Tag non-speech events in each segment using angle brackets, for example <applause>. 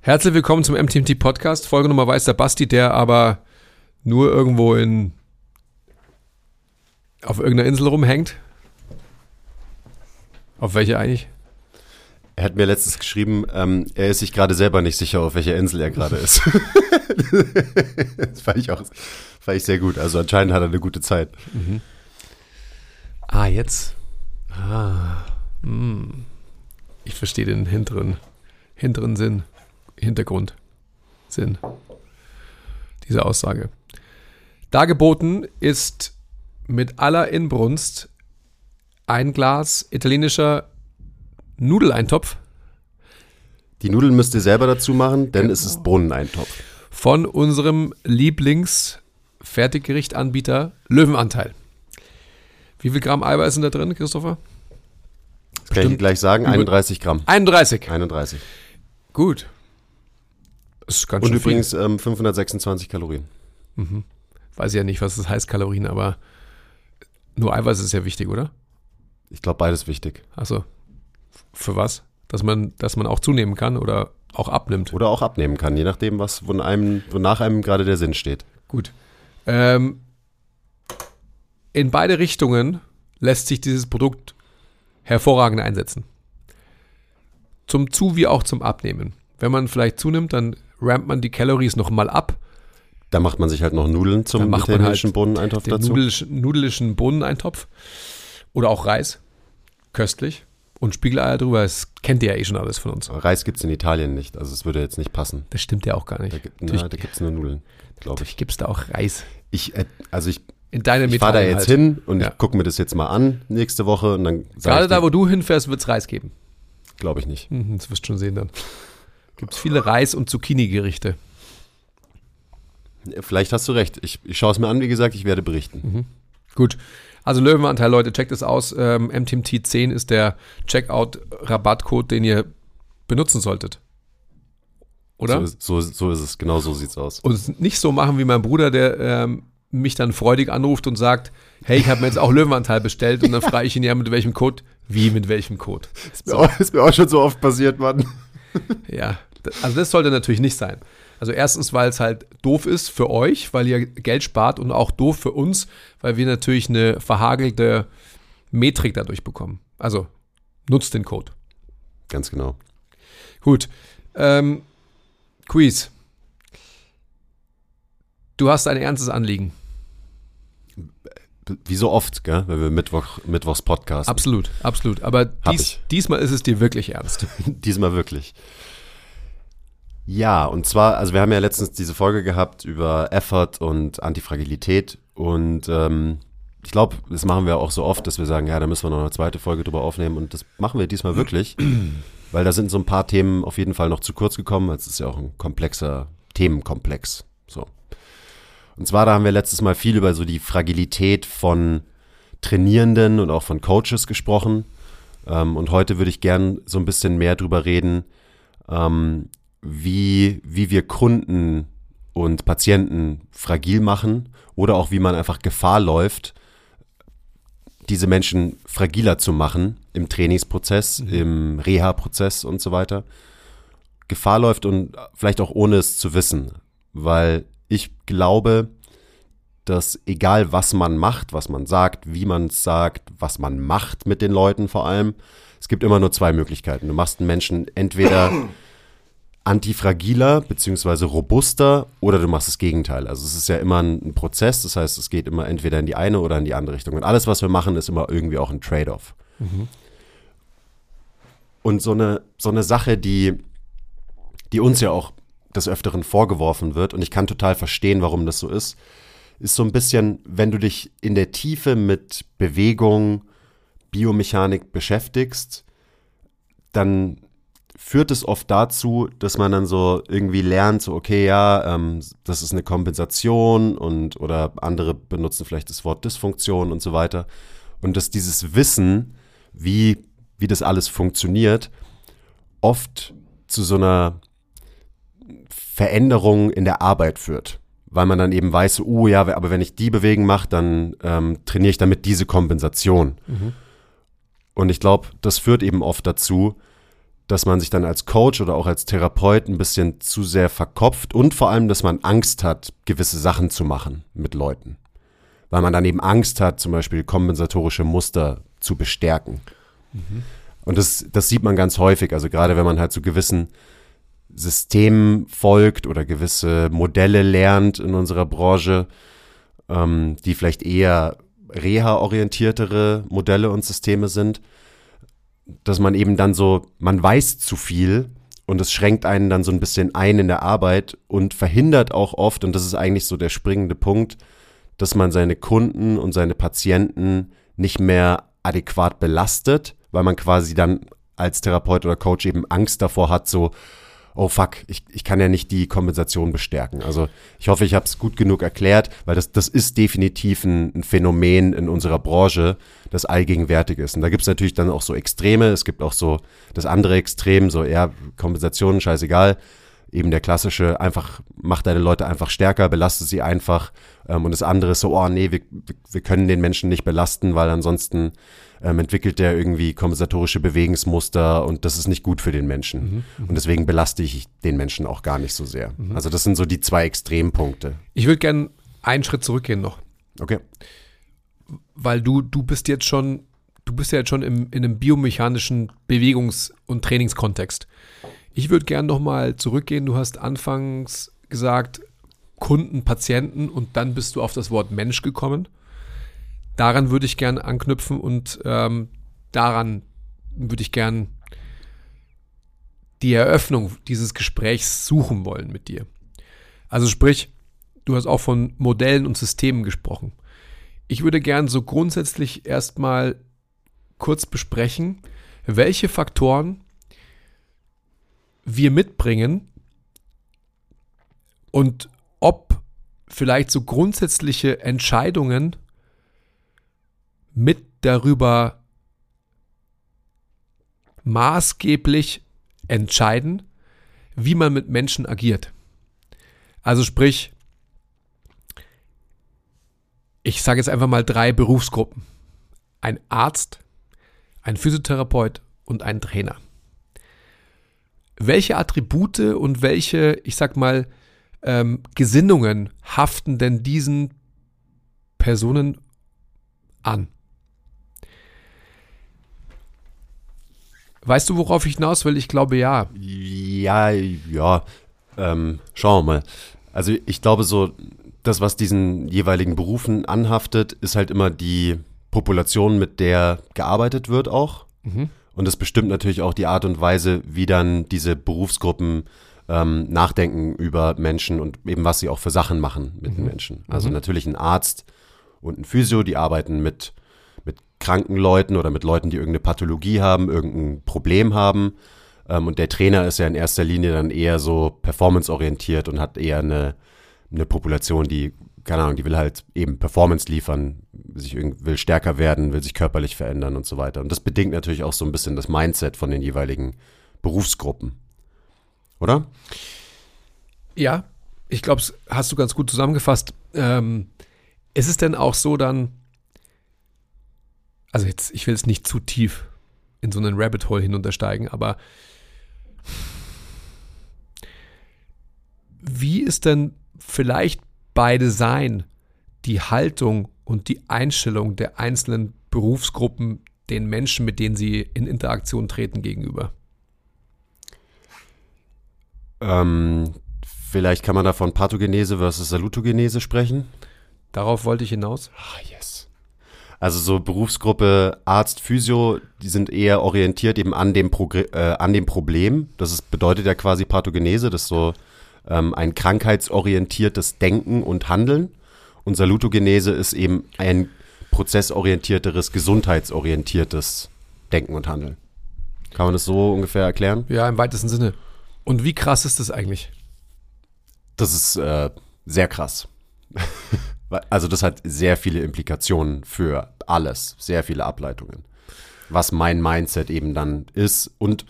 Herzlich willkommen zum MTMT Podcast. Folge Nummer weiß der Basti, der aber nur irgendwo in auf irgendeiner Insel rumhängt. Auf welche eigentlich? Er hat mir letztens geschrieben, ähm, er ist sich gerade selber nicht sicher, auf welcher Insel er gerade ist. <laughs> das fand ich auch fand ich sehr gut. Also anscheinend hat er eine gute Zeit. Mhm. Ah, jetzt. Ah. Hm. Ich verstehe den hinteren, hinteren Sinn. Hintergrund sind. Diese Aussage. Dargeboten ist mit aller Inbrunst ein Glas italienischer Nudeleintopf. Die Nudeln müsst ihr selber dazu machen, denn es ist Bohneneintopf. Von unserem Lieblings-Fertiggerichtanbieter Löwenanteil. Wie viel Gramm Eiweiß sind da drin, Christopher? Kann ich gleich sagen, 31 Gramm. 31. 31. Gut. Das ist ganz Und übrigens ähm, 526 Kalorien. Mhm. Weiß ja nicht, was das heißt, Kalorien, aber nur Eiweiß ist ja wichtig, oder? Ich glaube, beides wichtig. Achso. Für was? Dass man, dass man auch zunehmen kann oder auch abnimmt. Oder auch abnehmen kann, je nachdem, was von einem, wonach einem gerade der Sinn steht. Gut. Ähm, in beide Richtungen lässt sich dieses Produkt hervorragend einsetzen. Zum Zu- wie auch zum Abnehmen. Wenn man vielleicht zunimmt, dann rampt man die Calories nochmal ab. Da macht man sich halt noch Nudeln zum man italienischen halt Bohneneintopf Den dazu. nudelischen, nudelischen Bohneneintopf. Oder auch Reis. Köstlich. Und Spiegeleier drüber. Das kennt ihr ja eh schon alles von uns. Reis gibt es in Italien nicht, also es würde jetzt nicht passen. Das stimmt ja auch gar nicht. Da, gibt- Natürlich- na, da gibt es nur Nudeln, glaube ich. Natürlich gibt es da auch Reis. Ich, äh, also ich, In deinem ich fahre da jetzt hin und Ja. ich gucke mir das jetzt mal an nächste Woche und dann Gerade da, wo du hinfährst, wird es Reis geben. glaube ich nicht. Mhm, das wirst du schon sehen dann. Gibt es viele Reis- und Zucchini-Gerichte. Vielleicht hast du recht. Ich, ich schaue es mir an, wie gesagt, ich werde berichten. Gut. Also Löwenanteil, Leute, checkt es aus. Ähm, MTMT10 ist der Checkout-Rabattcode, den ihr benutzen solltet. Oder? So, ist- so, so ist es, genau so sieht es aus. Und nicht so machen wie mein Bruder, der ähm, mich dann freudig anruft und sagt, hey, ich habe mir jetzt auch Löwenanteil bestellt und dann <laughs> frage ich ihn ja, mit welchem Code? Wie, mit welchem Code? Ist mir, auch, ist mir auch schon so oft passiert, Mann. Ja, also das sollte natürlich nicht sein. Also erstens, weil es halt doof ist für euch, weil ihr Geld spart und auch doof für uns, weil wir natürlich eine verhagelte Metrik dadurch bekommen. Also nutzt den Code. Ganz genau. Gut. Ähm, Quiz. Du hast ein ernstes Anliegen. Wie so oft, gell, wenn wir Mittwoch, Mittwochs Podcast. Absolut, absolut. Aber dies, diesmal ist es dir wirklich ernst. <laughs> Diesmal wirklich. Ja, und zwar, also wir haben ja letztens diese Folge gehabt über Effort und Antifragilität und ähm, ich glaube, das machen wir auch so oft, dass wir sagen, ja, da müssen wir noch eine zweite Folge drüber aufnehmen und das machen wir diesmal wirklich, <clears throat> weil da sind so ein paar Themen auf jeden Fall noch zu kurz gekommen. Es ist ja auch ein komplexer Themenkomplex. So. Und zwar, da haben wir letztes Mal viel über so die Fragilität von Trainierenden und auch von Coaches gesprochen. Ähm, und heute würde ich gern so ein bisschen mehr drüber reden, ähm, wie, wie wir Kunden und Patienten fragil machen oder auch wie man einfach Gefahr läuft, diese Menschen fragiler zu machen im Trainingsprozess, im Reha-Prozess und so weiter. Gefahr läuft und vielleicht auch ohne es zu wissen, weil ich glaube, dass egal was man macht, was man sagt, wie man es sagt, was man macht mit den Leuten vor allem, es gibt immer nur zwei Möglichkeiten. Du machst einen Menschen entweder <clears throat> antifragiler beziehungsweise robuster oder du machst das Gegenteil. Also es ist ja immer ein, Prozess, das heißt, es geht immer entweder in die eine oder in die andere Richtung. Und alles, was wir machen, ist immer irgendwie auch ein Trade-off. Und so eine, so eine Sache, die, die uns ja auch des Öfteren vorgeworfen wird, und ich kann total verstehen, warum das so ist, ist so ein bisschen, wenn du dich in der Tiefe mit Bewegung, Biomechanik beschäftigst, dann führt es oft dazu, dass man dann so irgendwie lernt, so okay, ja, ähm, das ist eine Kompensation und oder andere benutzen vielleicht das Wort Dysfunktion und so weiter. Und dass dieses Wissen, wie, wie das alles funktioniert, oft zu so einer Veränderung in der Arbeit führt. Weil man dann eben weiß, oh ja, aber wenn ich die Bewegung mache, dann ähm, trainiere ich damit diese Kompensation. Mhm. Und ich glaube, das führt eben oft dazu, dass man sich dann als Coach oder auch als Therapeut ein bisschen zu sehr verkopft und vor allem, dass man Angst hat, gewisse Sachen zu machen mit Leuten. Weil man dann eben Angst hat, zum Beispiel kompensatorische Muster zu bestärken. Und das, das sieht man ganz häufig, also gerade wenn man halt zu gewissen Systemen folgt oder gewisse Modelle lernt in unserer Branche, ähm, die vielleicht eher reha-orientiertere Modelle und Systeme sind, dass man eben dann so, man weiß zu viel und es schränkt einen dann so ein bisschen ein in der Arbeit und verhindert auch oft, und das ist eigentlich so der springende Punkt, dass man seine Kunden und seine Patienten nicht mehr adäquat belastet, weil man quasi dann als Therapeut oder Coach eben Angst davor hat, so, oh fuck, ich, ich kann ja nicht die Kompensation bestärken. Also ich hoffe, ich habe es gut genug erklärt, weil das, das ist definitiv ein, ein Phänomen in unserer Branche, das allgegenwärtig ist. Und da gibt es natürlich dann auch so Extreme, es gibt auch so das andere Extrem, so eher Kompensationen, scheißegal. Eben der klassische, einfach mach deine Leute einfach stärker, belaste sie einfach. Ähm, und das andere ist so, oh nee, wir, wir können den Menschen nicht belasten, weil ansonsten ähm, entwickelt der irgendwie kompensatorische Bewegungsmuster und das ist nicht gut für den Menschen. Und deswegen belaste ich den Menschen auch gar nicht so sehr. Also das sind so die zwei Extrempunkte. Ich würde gerne einen Schritt zurückgehen noch, Okay. weil du, du bist jetzt schon, du bist ja jetzt schon im, in einem biomechanischen Bewegungs- und Trainingskontext. Ich würde gerne nochmal zurückgehen. Du hast anfangs gesagt, Kunden, Patienten und dann bist du auf das Wort Mensch gekommen. Daran würde ich gerne anknüpfen und ähm, daran würde ich gern die Eröffnung dieses Gesprächs suchen wollen mit dir. Also sprich, du hast auch von Modellen und Systemen gesprochen. Ich würde gern so grundsätzlich erstmal kurz besprechen, welche Faktoren wir mitbringen und ob vielleicht so grundsätzliche Entscheidungen mit darüber maßgeblich entscheiden, wie man mit Menschen agiert. Also sprich, ich sage jetzt einfach mal drei Berufsgruppen. Ein Arzt, ein Physiotherapeut und ein Trainer. Welche Attribute und welche, ich sag mal, ähm, Gesinnungen haften denn diesen Personen an? Weißt du, worauf ich hinaus will? Ich glaube ja. Ja, ja. Ähm, schauen wir mal. Also ich glaube so, das, was diesen jeweiligen Berufen anhaftet, ist halt immer die Population, mit der gearbeitet wird auch. Und das bestimmt natürlich auch die Art und Weise, wie dann diese Berufsgruppen ähm, nachdenken über Menschen und eben was sie auch für Sachen machen mit den Menschen. Also natürlich ein Arzt und ein Physio, die arbeiten mit, mit kranken Leuten oder mit Leuten, die irgendeine Pathologie haben, irgendein Problem haben. Ähm, und der Trainer ist ja in erster Linie dann eher so performanceorientiert und hat eher eine, eine Population, die, keine Ahnung, die will halt eben Performance liefern, sich will stärker werden, will sich körperlich verändern und so weiter. Und das bedingt natürlich auch so ein bisschen das Mindset von den jeweiligen Berufsgruppen. Oder? Ja, ich glaube, hast du ganz gut zusammengefasst. Ähm, ist es denn auch so dann, also jetzt, ich will es nicht zu tief in so einen Rabbit Hole hinuntersteigen, aber wie ist denn vielleicht bei Design die Haltung und die Einstellung der einzelnen Berufsgruppen den Menschen, mit denen sie in Interaktion treten, gegenüber? Ähm, vielleicht kann man da von Pathogenese versus Salutogenese sprechen. Darauf wollte ich hinaus. Ah, yes. Also so Berufsgruppe Arzt, Physio, die sind eher orientiert eben an dem, Progr äh, an dem Problem. Das ist, bedeutet ja quasi Pathogenese, das ist so ähm, ein krankheitsorientiertes Denken und Handeln. Und Salutogenese ist eben ein prozessorientierteres, gesundheitsorientiertes Denken und Handeln. Kann man das so ungefähr erklären? Ja, im weitesten Sinne. Und wie krass ist das eigentlich? Das ist äh, sehr krass. <laughs> also das hat sehr viele Implikationen für alles, sehr viele Ableitungen, was mein Mindset eben dann ist. Und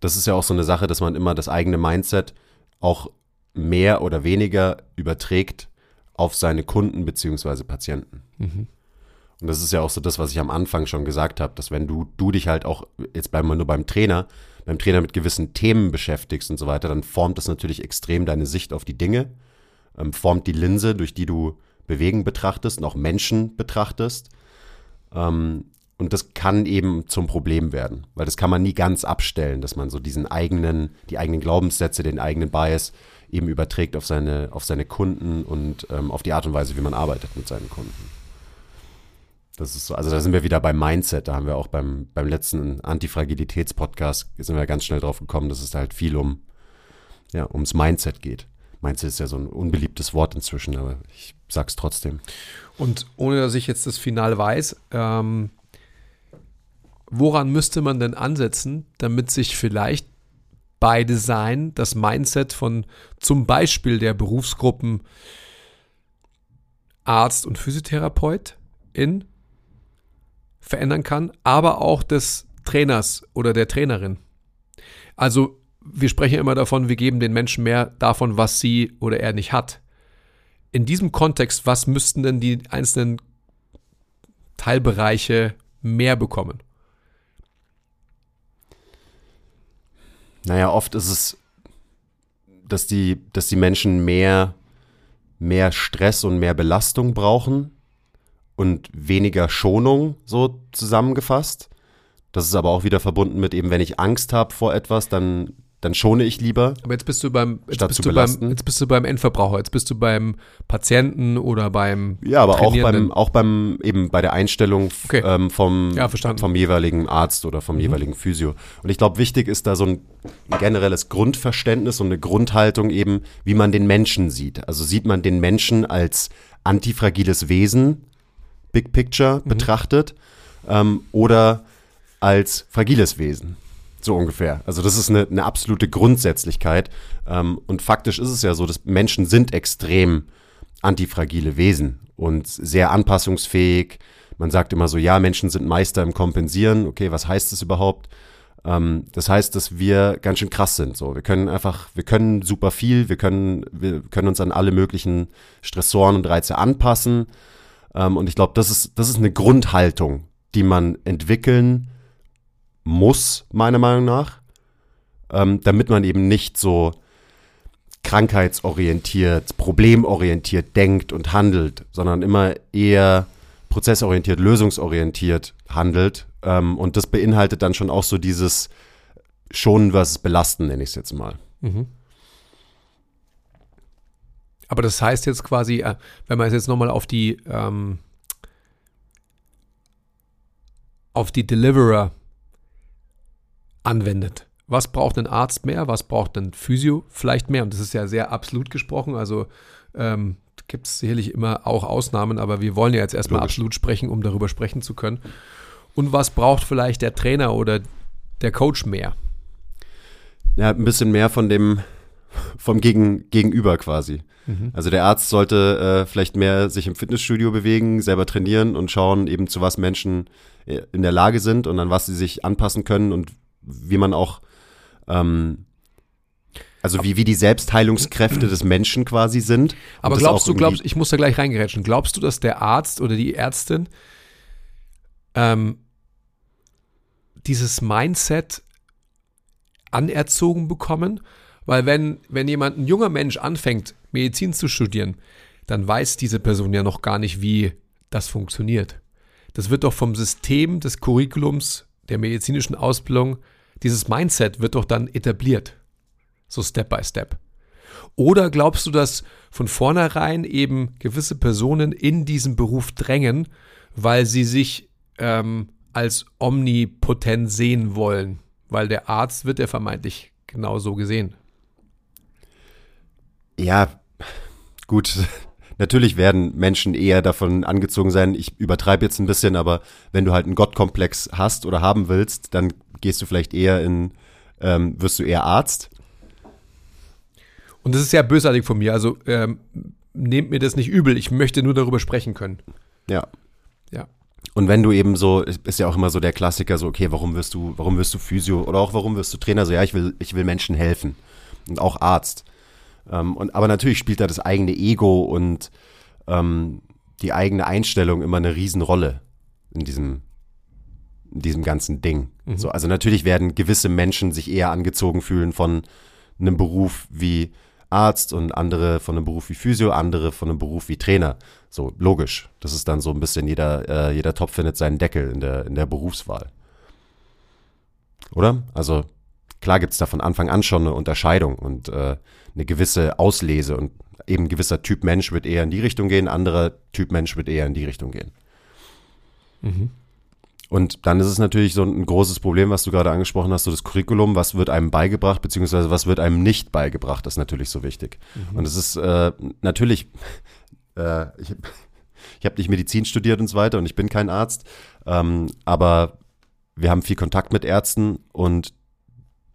das ist ja auch so eine Sache, dass man immer das eigene Mindset auch mehr oder weniger überträgt auf seine Kunden beziehungsweise Patienten. Mhm. Und das ist ja auch so das, was ich am Anfang schon gesagt habe, dass wenn du, du dich halt auch, jetzt bleiben wir nur beim Trainer, beim Trainer mit gewissen Themen beschäftigst und so weiter, dann formt das natürlich extrem deine Sicht auf die Dinge, ähm, formt die Linse, durch die du Bewegen betrachtest und auch Menschen betrachtest. Ähm, und das kann eben zum Problem werden, weil das kann man nie ganz abstellen, dass man so diesen eigenen, die eigenen Glaubenssätze, den eigenen Bias eben überträgt auf seine, auf seine Kunden und ähm, auf die Art und Weise, wie man arbeitet mit seinen Kunden. Das ist so, also da sind wir wieder beim Mindset. Da haben wir auch beim, beim letzten Antifragilitäts-Podcast sind wir ganz schnell drauf gekommen, dass es da halt viel um, ja, ums Mindset geht. Mindset ist ja so ein unbeliebtes Wort inzwischen, aber ich sag's trotzdem. Und ohne dass ich jetzt das Final weiß, ähm, woran müsste man denn ansetzen, damit sich vielleicht bei Design das Mindset von zum Beispiel der Berufsgruppen Arzt und Physiotherapeut in verändern kann, aber auch des Trainers oder der Trainerin. Also wir sprechen immer davon, wir geben den Menschen mehr davon, was sie oder er nicht hat. In diesem Kontext, was müssten denn die einzelnen Teilbereiche mehr bekommen? Naja, oft ist es, dass die, dass die Menschen mehr, mehr Stress und mehr Belastung brauchen und weniger Schonung, so zusammengefasst. Das ist aber auch wieder verbunden mit eben, wenn ich Angst habe vor etwas, dann dann schone ich lieber. Aber jetzt bist du beim, jetzt bist du beim, jetzt bist du beim Endverbraucher, jetzt bist du beim Patienten oder beim Ja, aber auch beim, auch beim, eben bei der Einstellung Okay. ähm, vom, Ja, verstanden. vom jeweiligen Arzt oder vom jeweiligen Physio. Und ich glaube, wichtig ist da so ein generelles Grundverständnis und eine Grundhaltung eben, wie man den Menschen sieht. Also sieht man den Menschen als antifragiles Wesen, Big Picture betrachtet, ähm, oder als fragiles Wesen. So ungefähr. Also das ist eine, eine absolute Grundsätzlichkeit. Ähm, und faktisch ist es ja so, dass Menschen sind extrem antifragile Wesen und sehr anpassungsfähig. Man sagt immer so, ja, Menschen sind Meister im Kompensieren. Okay, was heißt das überhaupt? Ähm, das heißt, dass wir ganz schön krass sind. So, wir können einfach, wir können super viel, wir können, wir können uns an alle möglichen Stressoren und Reize anpassen. Ähm, und ich glaube, das ist, das ist eine Grundhaltung, die man entwickeln muss, meiner Meinung nach, ähm, damit man eben nicht so krankheitsorientiert, problemorientiert denkt und handelt, sondern immer eher prozessorientiert, lösungsorientiert handelt. Ähm, und das beinhaltet dann schon auch so dieses Schonen versus Belasten, nenne ich es jetzt mal. Mhm. Aber das heißt jetzt quasi, äh, wenn man es jetzt nochmal auf die ähm, auf die Deliverer anwendet. Was braucht ein Arzt mehr? Was braucht ein Physio vielleicht mehr? Und das ist ja sehr absolut gesprochen. Also ähm, gibt es sicherlich immer auch Ausnahmen, aber wir wollen ja jetzt erstmal Logisch. absolut sprechen, um darüber sprechen zu können. Und was braucht vielleicht der Trainer oder der Coach mehr? Ja, ein bisschen mehr von dem, vom Gegen, Gegenüber quasi. Also der Arzt sollte äh, vielleicht mehr sich im Fitnessstudio bewegen, selber trainieren und schauen eben zu was Menschen äh, in der Lage sind und an was sie sich anpassen können und wie man auch, ähm, also wie, wie die Selbstheilungskräfte des Menschen quasi sind. Aber glaubst du, glaubst, ich muss da gleich reingerätschen, glaubst du, dass der Arzt oder die Ärztin ähm, dieses Mindset anerzogen bekommen? Weil wenn, wenn jemand, ein junger Mensch anfängt, Medizin zu studieren, dann weiß diese Person ja noch gar nicht, wie das funktioniert. Das wird doch vom System des Curriculums der medizinischen Ausbildung, dieses Mindset wird doch dann etabliert. So Step by Step. Oder glaubst du, dass von vornherein eben gewisse Personen in diesen Beruf drängen, weil sie sich ähm, als omnipotent sehen wollen? Weil der Arzt wird ja vermeintlich genau so gesehen. Ja, gut. Natürlich werden Menschen eher davon angezogen sein. Ich übertreibe jetzt ein bisschen, aber wenn du halt einen Gottkomplex hast oder haben willst, dann gehst du vielleicht eher in, ähm, wirst du eher Arzt. Und das ist sehr bösartig von mir. Also ähm, nehmt mir das nicht übel. Ich möchte nur darüber sprechen können. Ja. Ja. Und wenn du eben so, ist ja auch immer so der Klassiker, so, okay, warum wirst du, warum wirst du Physio oder auch warum wirst du Trainer? So, ja, ich will, ich will Menschen helfen. Und auch Arzt. Ähm, und, aber natürlich spielt da das eigene Ego und ähm, die eigene Einstellung immer eine Riesenrolle in diesem, in diesem ganzen Ding. Mhm. So, also natürlich werden gewisse Menschen sich eher angezogen fühlen von einem Beruf wie Arzt und andere von einem Beruf wie Physio, andere von einem Beruf wie Trainer. So, logisch. Das ist dann so ein bisschen, jeder, äh, jeder Topf findet seinen Deckel in der, in der Berufswahl. Oder? Also klar gibt es da von Anfang an schon eine Unterscheidung und äh, eine gewisse Auslese und eben ein gewisser Typ Mensch wird eher in die Richtung gehen, anderer Typ Mensch wird eher in die Richtung gehen. Mhm. Und dann ist es natürlich so ein großes Problem, was du gerade angesprochen hast, so das Curriculum, was wird einem beigebracht, beziehungsweise was wird einem nicht beigebracht, das ist natürlich so wichtig. Mhm. Und es ist äh, natürlich, <laughs> äh, ich, <laughs> ich habe nicht Medizin studiert und so weiter und ich bin kein Arzt, ähm, aber wir haben viel Kontakt mit Ärzten und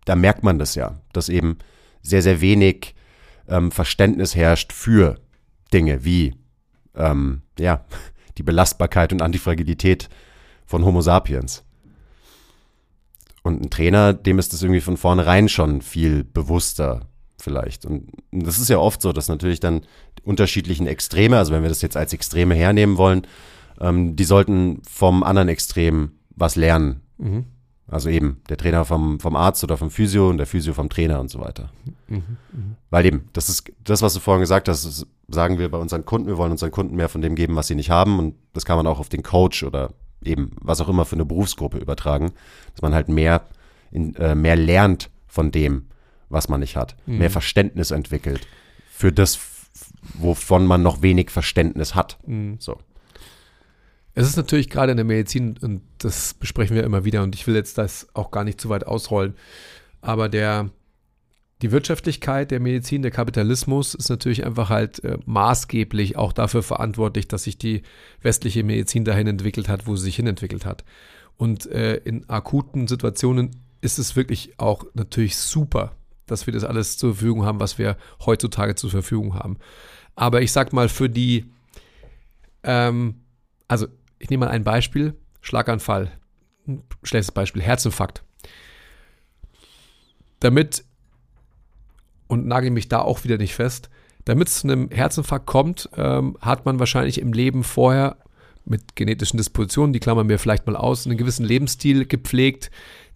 da merkt man das ja, dass eben sehr, sehr wenig ähm, Verständnis herrscht für Dinge wie ähm, ja, <laughs> die Belastbarkeit und Antifragilität von Homo sapiens. Und ein Trainer, dem ist das irgendwie von vornherein schon viel bewusster vielleicht. Und das ist ja oft so, dass natürlich dann die unterschiedlichen Extreme, also wenn wir das jetzt als Extreme hernehmen wollen, ähm, die sollten vom anderen Extrem was lernen. Mhm. Also eben der Trainer vom, vom Arzt oder vom Physio und der Physio vom Trainer und so weiter. Mhm. Weil eben, das ist das, was du vorhin gesagt hast, das sagen wir bei unseren Kunden, wir wollen unseren Kunden mehr von dem geben, was sie nicht haben. Und das kann man auch auf den Coach oder eben was auch immer für eine Berufsgruppe übertragen, dass man halt mehr, in, äh, mehr lernt von dem, was man nicht hat, Mhm. mehr Verständnis entwickelt für das, wovon man noch wenig Verständnis hat. Mhm. So. Es ist natürlich gerade in der Medizin, und das besprechen wir immer wieder, und ich will jetzt das auch gar nicht zu weit ausrollen, aber der, die Wirtschaftlichkeit der Medizin, der Kapitalismus ist natürlich einfach halt äh, maßgeblich auch dafür verantwortlich, dass sich die westliche Medizin dahin entwickelt hat, wo sie sich hinentwickelt hat. Und äh, in akuten Situationen ist es wirklich auch natürlich super, dass wir das alles zur Verfügung haben, was wir heutzutage zur Verfügung haben. Aber ich sag mal, für die, ähm, also ich nehme mal ein Beispiel, Schlaganfall, schlechtes Beispiel, Herzinfarkt. Damit, und nagel mich da auch wieder nicht fest, damit es zu einem Herzinfarkt kommt, ähm, hat man wahrscheinlich im Leben vorher mit genetischen Dispositionen, die klammern wir vielleicht mal aus, einen gewissen Lebensstil gepflegt,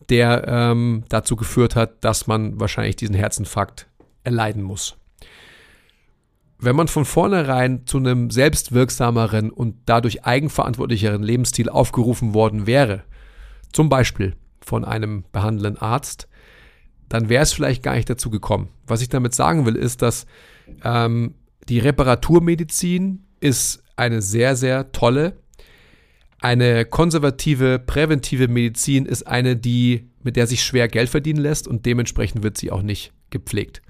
der ähm, dazu geführt hat, dass man wahrscheinlich diesen Herzinfarkt erleiden muss. Wenn man von vornherein zu einem selbstwirksameren und dadurch eigenverantwortlicheren Lebensstil aufgerufen worden wäre, zum Beispiel von einem behandelnden Arzt, dann wäre es vielleicht gar nicht dazu gekommen. Was ich damit sagen will, ist, dass ähm, die Reparaturmedizin ist eine sehr, sehr tolle. Eine konservative, präventive Medizin ist eine, die, mit der sich schwer Geld verdienen lässt und dementsprechend wird sie auch nicht gepflegt.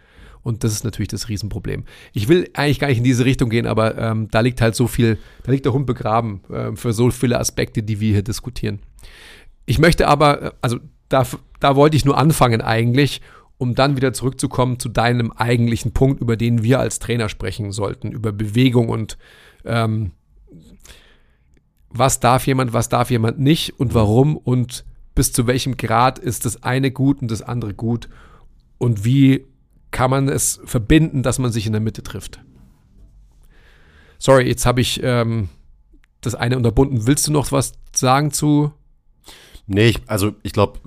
Und das ist natürlich das Riesenproblem. Ich will eigentlich gar nicht in diese Richtung gehen, aber ähm, da liegt halt so viel, da liegt der Hund begraben äh, für so viele Aspekte, die wir hier diskutieren. Ich möchte aber, äh, also da, da wollte ich nur anfangen eigentlich, um dann wieder zurückzukommen zu deinem eigentlichen Punkt, über den wir als Trainer sprechen sollten, über Bewegung und ähm, was darf jemand, was darf jemand nicht und warum und bis zu welchem Grad ist das eine gut und das andere gut und wie kann man es verbinden, dass man sich in der Mitte trifft. Sorry, jetzt habe ich ähm, das eine unterbunden. Willst du noch was sagen zu? Nee, ich, also ich glaube,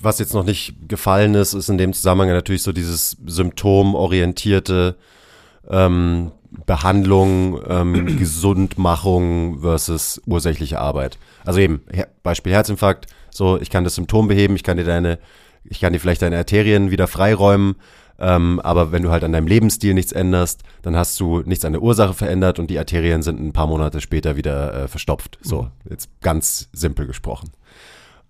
was jetzt noch nicht gefallen ist, ist in dem Zusammenhang natürlich so dieses symptomorientierte ähm, Behandlung, ähm, <clears throat> Gesundmachung versus ursächliche Arbeit. Also eben, Her Beispiel Herzinfarkt, so ich kann das Symptom beheben, ich kann dir deine, ich kann dir vielleicht deine Arterien wieder freiräumen, ähm, aber wenn du halt an deinem Lebensstil nichts änderst, dann hast du nichts an der Ursache verändert und die Arterien sind ein paar Monate später wieder äh, verstopft. So, jetzt ganz simpel gesprochen.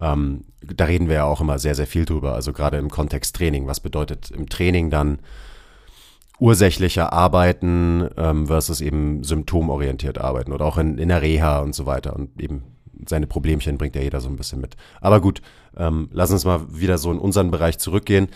Ähm, da reden wir ja auch immer sehr, sehr viel drüber. Also gerade im Kontext Training. Was bedeutet im Training dann ursächlicher arbeiten ähm, versus eben symptomorientiert arbeiten oder auch in, in der Reha und so weiter. Und eben seine Problemchen bringt ja jeder so ein bisschen mit. Aber gut, ähm, lass uns mal wieder so in unseren Bereich zurückgehen.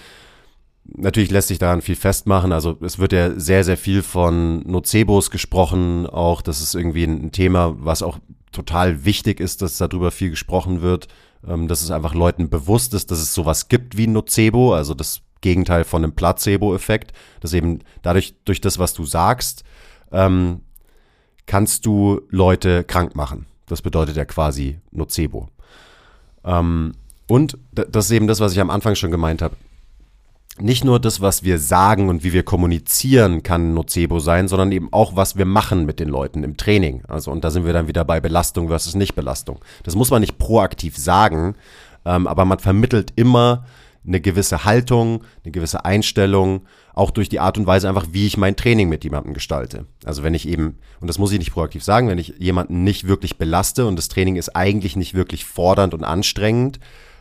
Natürlich lässt sich daran viel festmachen. Also es wird ja sehr, sehr viel von Nocebos gesprochen. Auch das ist irgendwie ein Thema, was auch total wichtig ist, dass darüber viel gesprochen wird. Ähm, dass es einfach Leuten bewusst ist, dass es sowas gibt wie Nocebo. Also das Gegenteil von einem Placebo-Effekt. Dass eben dadurch, durch das, was du sagst, ähm, kannst du Leute krank machen. Das bedeutet ja quasi Nocebo. Ähm, und das ist eben das, was ich am Anfang schon gemeint habe nicht nur das, was wir sagen und wie wir kommunizieren, kann Nocebo sein, sondern eben auch, was wir machen mit den Leuten im Training. Also, und da sind wir dann wieder bei Belastung versus Nichtbelastung. Das muss man nicht proaktiv sagen, ähm, aber man vermittelt immer eine gewisse Haltung, eine gewisse Einstellung, auch durch die Art und Weise einfach, wie ich mein Training mit jemandem gestalte. Also wenn ich eben, und das muss ich nicht proaktiv sagen, wenn ich jemanden nicht wirklich belaste und das Training ist eigentlich nicht wirklich fordernd und anstrengend,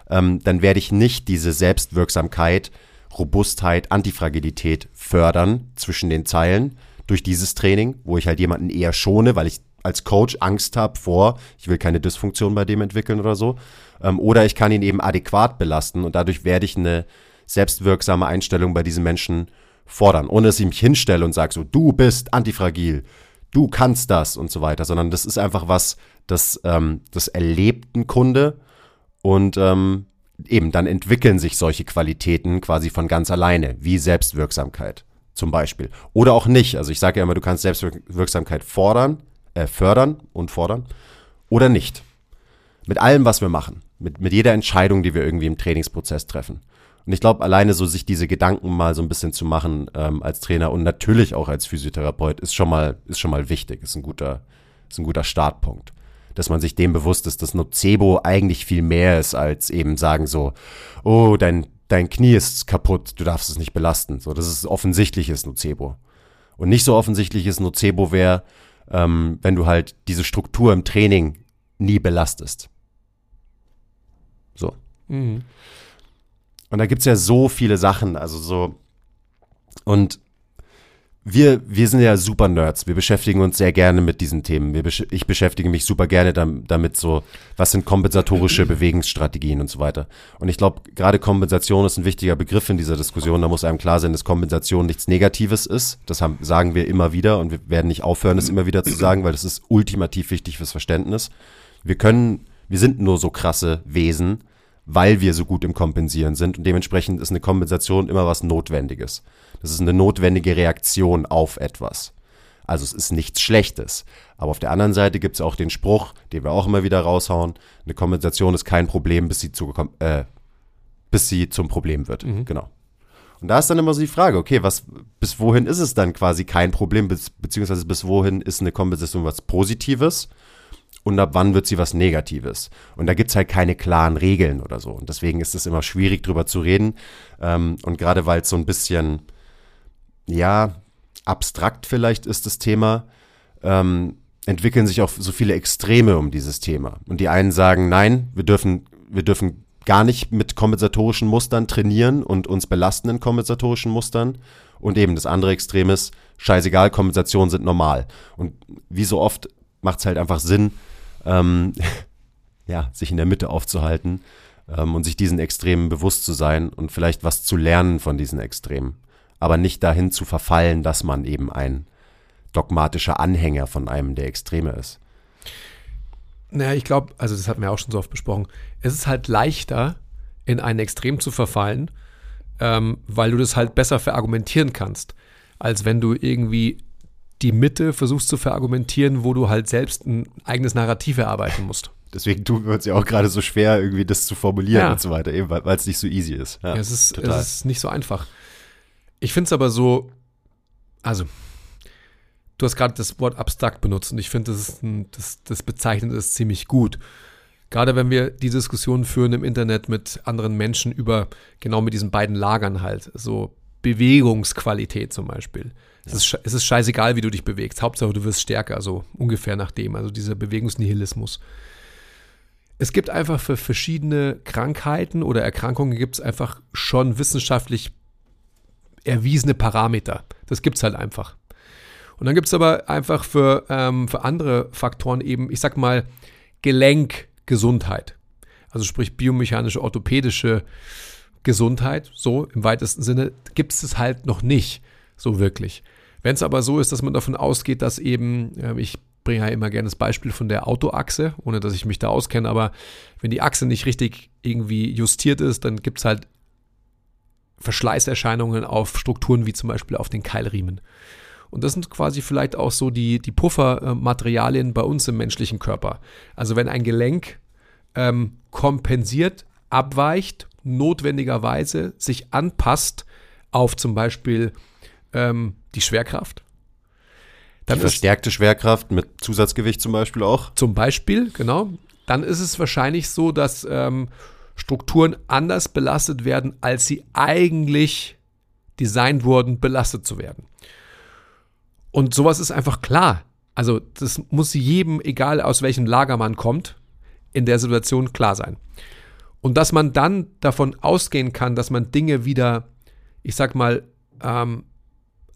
ähm, dann werde ich nicht diese Selbstwirksamkeit Robustheit, Antifragilität fördern zwischen den Zeilen durch dieses Training, wo ich halt jemanden eher schone, weil ich als Coach Angst habe vor, ich will keine Dysfunktion bei dem entwickeln oder so. Ähm, oder ich kann ihn eben adäquat belasten und dadurch werde ich eine selbstwirksame Einstellung bei diesen Menschen fordern, ohne dass ich mich hinstelle und sage so, du bist antifragil, du kannst das und so weiter, sondern das ist einfach was, das, ähm, das erlebt ein Kunde und ähm, eben, dann entwickeln sich solche Qualitäten quasi von ganz alleine, wie Selbstwirksamkeit zum Beispiel. Oder auch nicht. Also ich sage ja immer, du kannst Selbstwirksamkeit fordern, äh, fördern und fordern oder nicht. Mit allem, was wir machen. Mit, mit jeder Entscheidung, die wir irgendwie im Trainingsprozess treffen. Und ich glaube, alleine so sich diese Gedanken mal so ein bisschen zu machen ähm, als Trainer und natürlich auch als Physiotherapeut ist schon mal, ist schon mal wichtig, ist ein guter, ist ein guter Startpunkt dass man sich dem bewusst ist, dass Nocebo eigentlich viel mehr ist, als eben sagen so, oh, dein, dein Knie ist kaputt, du darfst es nicht belasten. So, das ist offensichtliches Nocebo. Und nicht so offensichtliches Nocebo wäre, ähm, wenn du halt diese Struktur im Training nie belastest. So. Mhm. Und da gibt's ja so viele Sachen, also so. Und wir, wir sind ja super Nerds. Wir beschäftigen uns sehr gerne mit diesen Themen. Besch ich beschäftige mich super gerne damit, damit, so, was sind kompensatorische <clears throat> Bewegungsstrategien und so weiter. Und ich glaube, gerade Kompensation ist ein wichtiger Begriff in dieser Diskussion. Da muss einem klar sein, dass Kompensation nichts Negatives ist. Das haben, sagen wir immer wieder und wir werden nicht aufhören, das immer wieder zu sagen, weil das ist ultimativ wichtig fürs Verständnis. Wir können, wir sind nur so krasse Wesen, weil wir so gut im Kompensieren sind. Und dementsprechend ist eine Kompensation immer was Notwendiges. Das ist eine notwendige Reaktion auf etwas. Also es ist nichts Schlechtes. Aber auf der anderen Seite gibt es auch den Spruch, den wir auch immer wieder raushauen, eine Kompensation ist kein Problem, bis sie, zu, äh, bis sie zum Problem wird. Mhm. Genau. Und da ist dann immer so die Frage, okay, was, bis wohin ist es dann quasi kein Problem, bis, beziehungsweise bis wohin ist eine Kompensation was Positives und ab wann wird sie was Negatives. Und da gibt's halt keine klaren Regeln oder so. Und deswegen ist es immer schwierig, drüber zu reden. Ähm, und gerade weil es so ein bisschen, ja, abstrakt vielleicht ist das Thema, ähm, entwickeln sich auch so viele Extreme um dieses Thema. Und die einen sagen, nein, wir dürfen, wir dürfen gar nicht mit kompensatorischen Mustern trainieren und uns belastenden kompensatorischen Mustern. Und eben das andere Extrem ist, scheißegal, Kompensationen sind normal. Und wie so oft macht es halt einfach Sinn, ähm, <laughs> ja, sich in der Mitte aufzuhalten ähm, und sich diesen Extremen bewusst zu sein und vielleicht was zu lernen von diesen Extremen. Aber nicht dahin zu verfallen, dass man eben ein dogmatischer Anhänger von einem der Extreme ist. Naja, ich glaube, also das hatten wir auch schon so oft besprochen, es ist halt leichter, in ein Extrem zu verfallen, ähm, weil du das halt besser verargumentieren kannst, als wenn du irgendwie die Mitte versuchst zu verargumentieren, wo du halt selbst ein eigenes Narrativ erarbeiten musst. <laughs> Deswegen tut wir uns ja auch gerade so schwer, irgendwie das zu formulieren ja. und so weiter, eben weil es nicht so easy ist. Ja, ja es, ist es ist nicht so einfach. Ich finde es aber so, also, du hast gerade das Wort abstrakt benutzt und ich finde, das, das, das bezeichnet es ziemlich gut. Gerade wenn wir die Diskussion führen im Internet mit anderen Menschen über genau mit diesen beiden Lagern halt, so Bewegungsqualität zum Beispiel. Es, ist, es ist scheißegal, wie du dich bewegst. Hauptsache, du wirst stärker, so ungefähr nach dem. Also dieser Bewegungsnihilismus. Es gibt einfach für verschiedene Krankheiten oder Erkrankungen gibt es einfach schon wissenschaftlich erwiesene Parameter. Das gibt es halt einfach. Und dann gibt es aber einfach für, ähm, für andere Faktoren eben, ich sag mal, Gelenkgesundheit. Also sprich biomechanische, orthopädische Gesundheit, so im weitesten Sinne, gibt es halt noch nicht so wirklich. Wenn es aber so ist, dass man davon ausgeht, dass eben, äh, ich bringe ja immer gerne das Beispiel von der Autoachse, ohne dass ich mich da auskenne, aber wenn die Achse nicht richtig irgendwie justiert ist, dann gibt es halt Verschleißerscheinungen auf Strukturen wie zum Beispiel auf den Keilriemen. Und das sind quasi vielleicht auch so die, die Puffermaterialien bei uns im menschlichen Körper. Also wenn ein Gelenk ähm, kompensiert, abweicht, notwendigerweise sich anpasst auf zum Beispiel ähm, die Schwerkraft. Dann die verstärkte Schwerkraft mit Zusatzgewicht zum Beispiel auch. Zum Beispiel, genau. Dann ist es wahrscheinlich so, dass ähm, Strukturen anders belastet werden, als sie eigentlich designt wurden, belastet zu werden. Und sowas ist einfach klar. Also das muss jedem, egal aus welchem Lager man kommt, in der Situation klar sein. Und dass man dann davon ausgehen kann, dass man Dinge wieder, ich sag mal, ähm,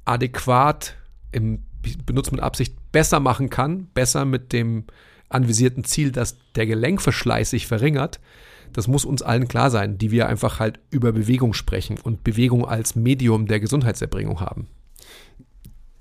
adäquat im benutzt mit Absicht besser machen kann, besser mit dem anvisierten Ziel, dass der Gelenkverschleiß sich verringert, das muss uns allen klar sein, die wir einfach halt über Bewegung sprechen und Bewegung als Medium der Gesundheitserbringung haben.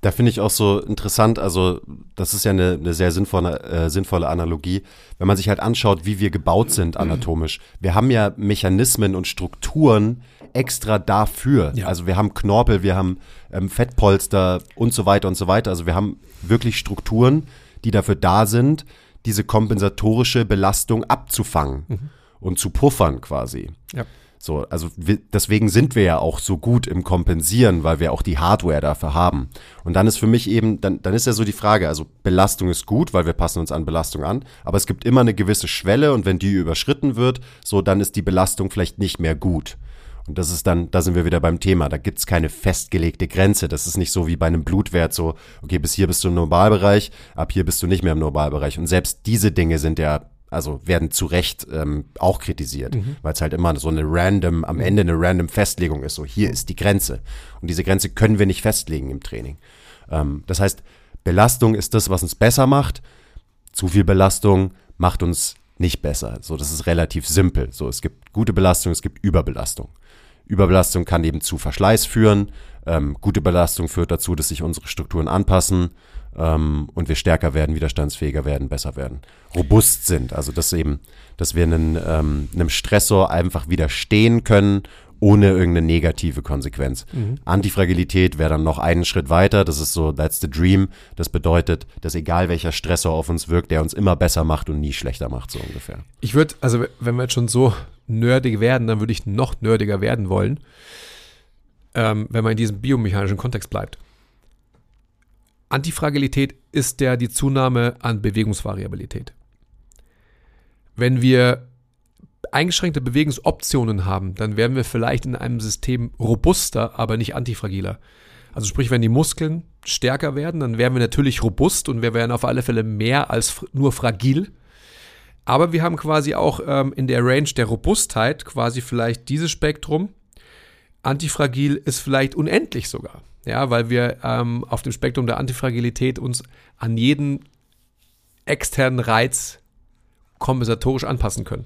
Da finde ich auch so interessant, also das ist ja eine, eine sehr sinnvolle, äh, sinnvolle Analogie, wenn man sich halt anschaut, wie wir gebaut sind anatomisch. Wir haben ja Mechanismen und Strukturen extra dafür. Ja. Also wir haben Knorpel, wir haben ähm, Fettpolster und so weiter und so weiter. Also wir haben wirklich Strukturen, die dafür da sind, diese kompensatorische Belastung abzufangen mhm. Und zu puffern quasi. Ja. So, also deswegen sind wir ja auch so gut im Kompensieren, weil wir auch die Hardware dafür haben. Und dann ist für mich eben, dann, dann ist ja so die Frage, also Belastung ist gut, weil wir passen uns an Belastung an, aber es gibt immer eine gewisse Schwelle und wenn die überschritten wird, so dann ist die Belastung vielleicht nicht mehr gut. Und das ist dann, da sind wir wieder beim Thema. Da gibt es keine festgelegte Grenze. Das ist nicht so wie bei einem Blutwert, so, okay, bis hier bist du im Normalbereich, ab hier bist du nicht mehr im Normalbereich. Und selbst diese Dinge sind ja also werden zu Recht ähm, auch kritisiert, mhm. weil es halt immer so eine random, am Ende eine random Festlegung ist. So, hier ist die Grenze. Und diese Grenze können wir nicht festlegen im Training. Ähm, das heißt, Belastung ist das, was uns besser macht. Zu viel Belastung macht uns nicht besser. So, das ist relativ simpel. So, es gibt gute Belastung, es gibt Überbelastung. Überbelastung kann eben zu Verschleiß führen. Ähm, gute Belastung führt dazu, dass sich unsere Strukturen anpassen ähm, und wir stärker werden, widerstandsfähiger werden, besser werden, robust sind. Also dass eben, dass wir einen, ähm, einem Stressor einfach widerstehen können, ohne irgendeine negative Konsequenz. Mhm. Antifragilität wäre dann noch einen Schritt weiter. Das ist so, that's the dream. Das bedeutet, dass egal welcher Stressor auf uns wirkt, der uns immer besser macht und nie schlechter macht, so ungefähr. Ich würde, also wenn wir jetzt schon so nerdig werden, dann würde ich noch nerdiger werden wollen, ähm, wenn man in diesem biomechanischen Kontext bleibt. Antifragilität ist ja die Zunahme an Bewegungsvariabilität. Wenn wir eingeschränkte Bewegungsoptionen haben, dann werden wir vielleicht in einem System robuster, aber nicht antifragiler. Also sprich, wenn die Muskeln stärker werden, dann werden wir natürlich robust und wir werden auf alle Fälle mehr als nur fragil. Aber wir haben quasi auch ähm, in der Range der Robustheit quasi vielleicht dieses Spektrum. Antifragil ist vielleicht unendlich sogar. Ja, weil wir ähm, auf dem Spektrum der Antifragilität uns an jeden externen Reiz kompensatorisch anpassen können.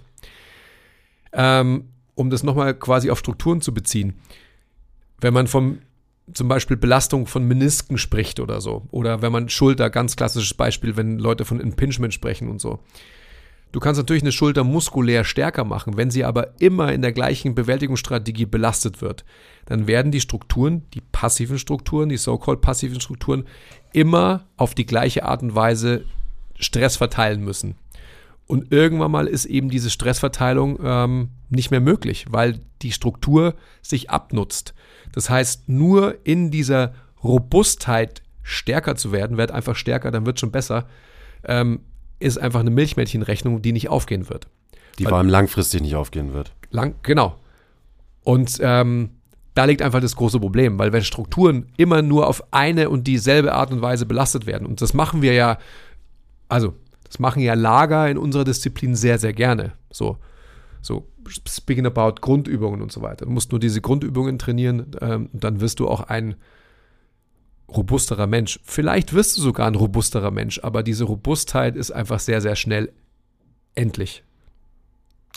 Ähm, um das nochmal quasi auf Strukturen zu beziehen. Wenn man vom zum Beispiel Belastung von Menisken spricht oder so, oder wenn man Schulter, ganz klassisches Beispiel, wenn Leute von Impingement sprechen und so. Du kannst natürlich eine Schulter muskulär stärker machen, wenn sie aber immer in der gleichen Bewältigungsstrategie belastet wird. Dann werden die Strukturen, die passiven Strukturen, die so-called passiven Strukturen, immer auf die gleiche Art und Weise Stress verteilen müssen. Und irgendwann mal ist eben diese Stressverteilung ähm, nicht mehr möglich, weil die Struktur sich abnutzt. Das heißt, nur in dieser Robustheit stärker zu werden, wird einfach stärker, dann wird schon besser, ähm, ist einfach eine Milchmädchenrechnung, die nicht aufgehen wird. Die vor allem langfristig nicht aufgehen wird. Lang, genau. Und ähm, da liegt einfach das große Problem, weil wenn Strukturen immer nur auf eine und dieselbe Art und Weise belastet werden, und das machen wir ja, also das machen ja Lager in unserer Disziplin sehr, sehr gerne. So, So, speaking about Grundübungen und so weiter. Du musst nur diese Grundübungen trainieren, ähm, dann wirst du auch ein robusterer Mensch. Vielleicht wirst du sogar ein robusterer Mensch, aber diese Robustheit ist einfach sehr, sehr schnell endlich.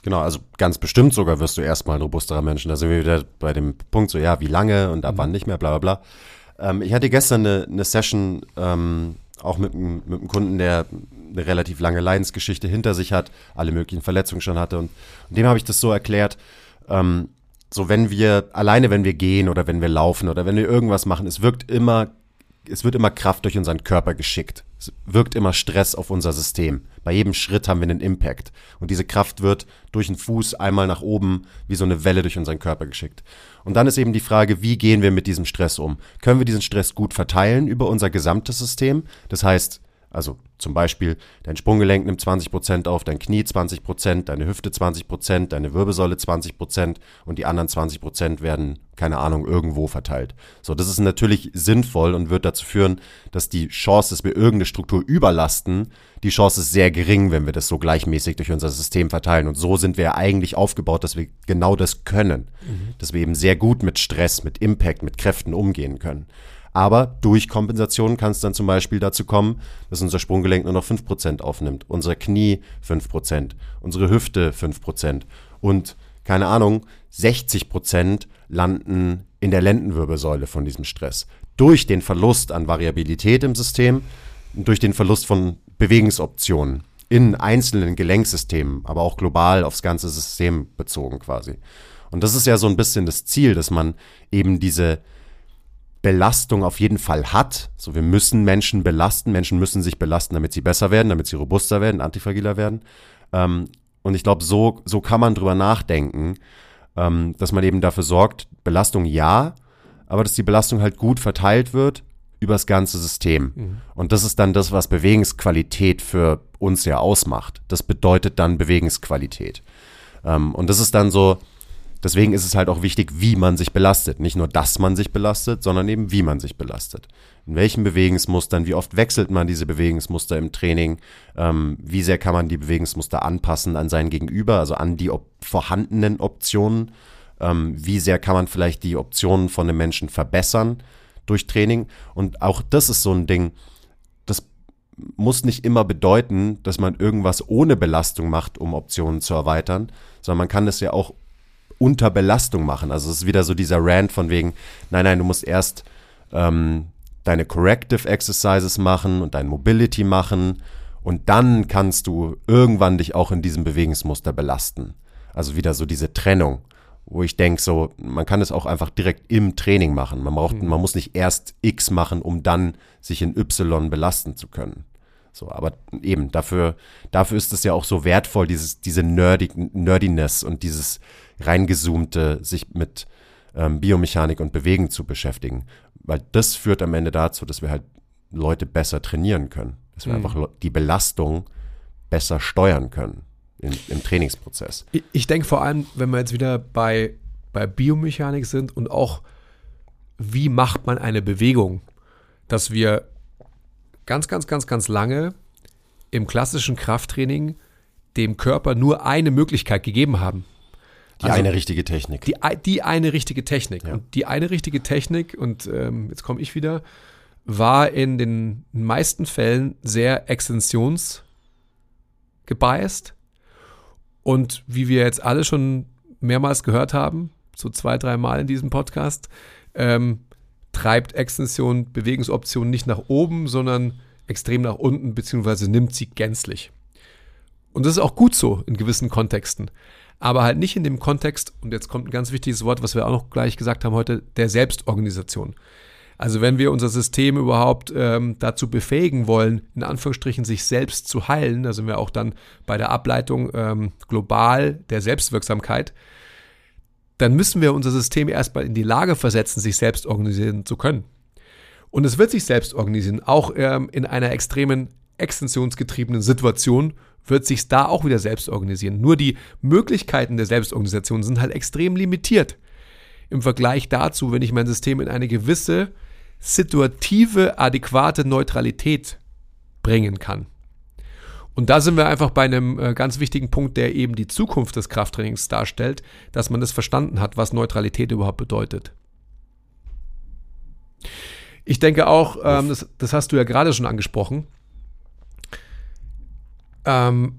Genau, also ganz bestimmt sogar wirst du erstmal ein robusterer Mensch. Da sind wir wieder bei dem Punkt so, ja, wie lange und ab mhm. wann nicht mehr, bla bla bla. Ähm, ich hatte gestern eine, eine Session ähm, auch mit, mit einem Kunden, der eine relativ lange Leidensgeschichte hinter sich hat, alle möglichen Verletzungen schon hatte. Und, und dem habe ich das so erklärt, ähm, so wenn wir, alleine wenn wir gehen oder wenn wir laufen oder wenn wir irgendwas machen, es wirkt immer es wird immer Kraft durch unseren Körper geschickt. Es wirkt immer Stress auf unser System. Bei jedem Schritt haben wir einen Impact. Und diese Kraft wird durch den Fuß einmal nach oben wie so eine Welle durch unseren Körper geschickt. Und dann ist eben die Frage, wie gehen wir mit diesem Stress um? Können wir diesen Stress gut verteilen über unser gesamtes System? Das heißt, also zum Beispiel, dein Sprunggelenk nimmt 20% auf, dein Knie 20%, deine Hüfte 20%, deine Wirbelsäule 20% und die anderen 20% werden, keine Ahnung, irgendwo verteilt. So, das ist natürlich sinnvoll und wird dazu führen, dass die Chance, dass wir irgendeine Struktur überlasten, die Chance ist sehr gering, wenn wir das so gleichmäßig durch unser System verteilen. Und so sind wir eigentlich aufgebaut, dass wir genau das können. Mhm. Dass wir eben sehr gut mit Stress, mit Impact, mit Kräften umgehen können. Aber durch Kompensation kann es dann zum Beispiel dazu kommen, dass unser Sprunggelenk nur noch 5% aufnimmt, unser Knie 5%, unsere Hüfte 5% und keine Ahnung, 60% landen in der Lendenwirbelsäule von diesem Stress. Durch den Verlust an Variabilität im System durch den Verlust von Bewegungsoptionen in einzelnen Gelenksystemen, aber auch global aufs ganze System bezogen quasi. Und das ist ja so ein bisschen das Ziel, dass man eben diese Belastung auf jeden Fall hat. So, wir müssen Menschen belasten. Menschen müssen sich belasten, damit sie besser werden, damit sie robuster werden, antifragiler werden. Ähm, und ich glaube, so, so kann man drüber nachdenken, ähm, dass man eben dafür sorgt, Belastung ja, aber dass die Belastung halt gut verteilt wird über das ganze System. Mhm. Und das ist dann das, was Bewegungsqualität für uns ja ausmacht. Das bedeutet dann Bewegungsqualität. Ähm, und das ist dann so, Deswegen ist es halt auch wichtig, wie man sich belastet. Nicht nur, dass man sich belastet, sondern eben, wie man sich belastet. In welchen Bewegungsmustern, wie oft wechselt man diese Bewegungsmuster im Training, ähm, wie sehr kann man die Bewegungsmuster anpassen an sein Gegenüber, also an die op vorhandenen Optionen, ähm, wie sehr kann man vielleicht die Optionen von einem Menschen verbessern durch Training. Und auch das ist so ein Ding, das muss nicht immer bedeuten, dass man irgendwas ohne Belastung macht, um Optionen zu erweitern, sondern man kann das ja auch unter Belastung machen. Also es ist wieder so dieser Rant von wegen, nein, nein, du musst erst ähm, deine Corrective Exercises machen und dein Mobility machen und dann kannst du irgendwann dich auch in diesem Bewegungsmuster belasten. Also wieder so diese Trennung, wo ich denke, so, man kann es auch einfach direkt im Training machen. Man braucht, mhm. man muss nicht erst X machen, um dann sich in Y belasten zu können. So, aber eben, dafür, dafür ist es ja auch so wertvoll, dieses, diese Nerdig, Nerdiness und dieses, reingezoomte, sich mit ähm, Biomechanik und Bewegen zu beschäftigen. Weil das führt am Ende dazu, dass wir halt Leute besser trainieren können. Dass wir mhm. einfach die Belastung besser steuern können in, im Trainingsprozess. Ich, ich denke vor allem, wenn wir jetzt wieder bei, bei Biomechanik sind und auch, wie macht man eine Bewegung, dass wir ganz, ganz, ganz, ganz lange im klassischen Krafttraining dem Körper nur eine Möglichkeit gegeben haben. Die also, eine richtige Technik. Die, die eine richtige Technik. Ja. Und die eine richtige Technik, und ähm, jetzt komme ich wieder, war in den meisten Fällen sehr extensionsgebiased. Und wie wir jetzt alle schon mehrmals gehört haben, so zwei, drei Mal in diesem Podcast, ähm, treibt Extension Bewegungsoptionen nicht nach oben, sondern extrem nach unten, beziehungsweise nimmt sie gänzlich. Und das ist auch gut so in gewissen Kontexten aber halt nicht in dem Kontext, und jetzt kommt ein ganz wichtiges Wort, was wir auch noch gleich gesagt haben heute, der Selbstorganisation. Also wenn wir unser System überhaupt ähm, dazu befähigen wollen, in Anführungsstrichen sich selbst zu heilen, da sind wir auch dann bei der Ableitung ähm, global der Selbstwirksamkeit, dann müssen wir unser System erstmal in die Lage versetzen, sich selbst organisieren zu können. Und es wird sich selbst organisieren, auch ähm, in einer extremen extensionsgetriebenen Situation wird sich da auch wieder selbst organisieren. Nur die Möglichkeiten der Selbstorganisation sind halt extrem limitiert. Im Vergleich dazu, wenn ich mein System in eine gewisse situative, adäquate Neutralität bringen kann. Und da sind wir einfach bei einem äh, ganz wichtigen Punkt, der eben die Zukunft des Krafttrainings darstellt, dass man das verstanden hat, was Neutralität überhaupt bedeutet. Ich denke auch, ähm, das, das, hast du ja gerade schon angesprochen, ähm,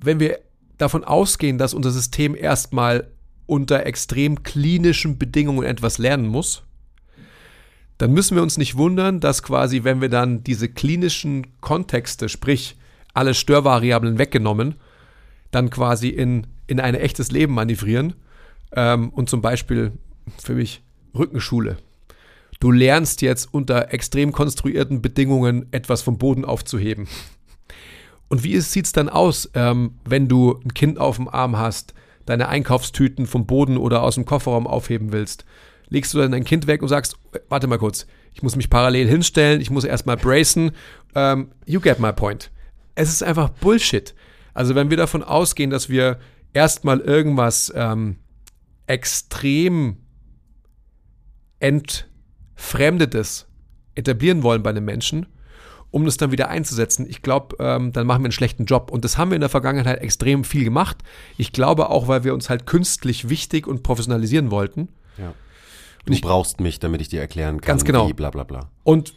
wenn wir davon ausgehen, dass unser System erstmal unter extrem klinischen Bedingungen etwas lernen muss, dann müssen wir uns nicht wundern, dass quasi, wenn wir dann diese klinischen Kontexte, sprich alle Störvariablen weggenommen, dann quasi in, in ein echtes Leben manövrieren ähm, und zum Beispiel für mich Rückenschule. Du lernst jetzt unter extrem konstruierten Bedingungen etwas vom Boden aufzuheben. Und wie sieht es dann aus, ähm, wenn du ein Kind auf dem Arm hast, deine Einkaufstüten vom Boden oder aus dem Kofferraum aufheben willst? Legst du dann dein Kind weg und sagst, warte mal kurz, ich muss mich parallel hinstellen, ich muss erstmal bracen. Ähm, you get my point. Es ist einfach Bullshit. Also wenn wir davon ausgehen, dass wir erstmal irgendwas ähm, extrem entfremdetes etablieren wollen bei einem Menschen, um das dann wieder einzusetzen, ich glaube, ähm, dann machen wir einen schlechten Job. Und das haben wir in der Vergangenheit extrem viel gemacht. Ich glaube auch, weil wir uns halt künstlich wichtig und professionalisieren wollten. Ja. Du ich, brauchst mich, damit ich dir erklären kann, ganz genau. wie bla bla bla. Und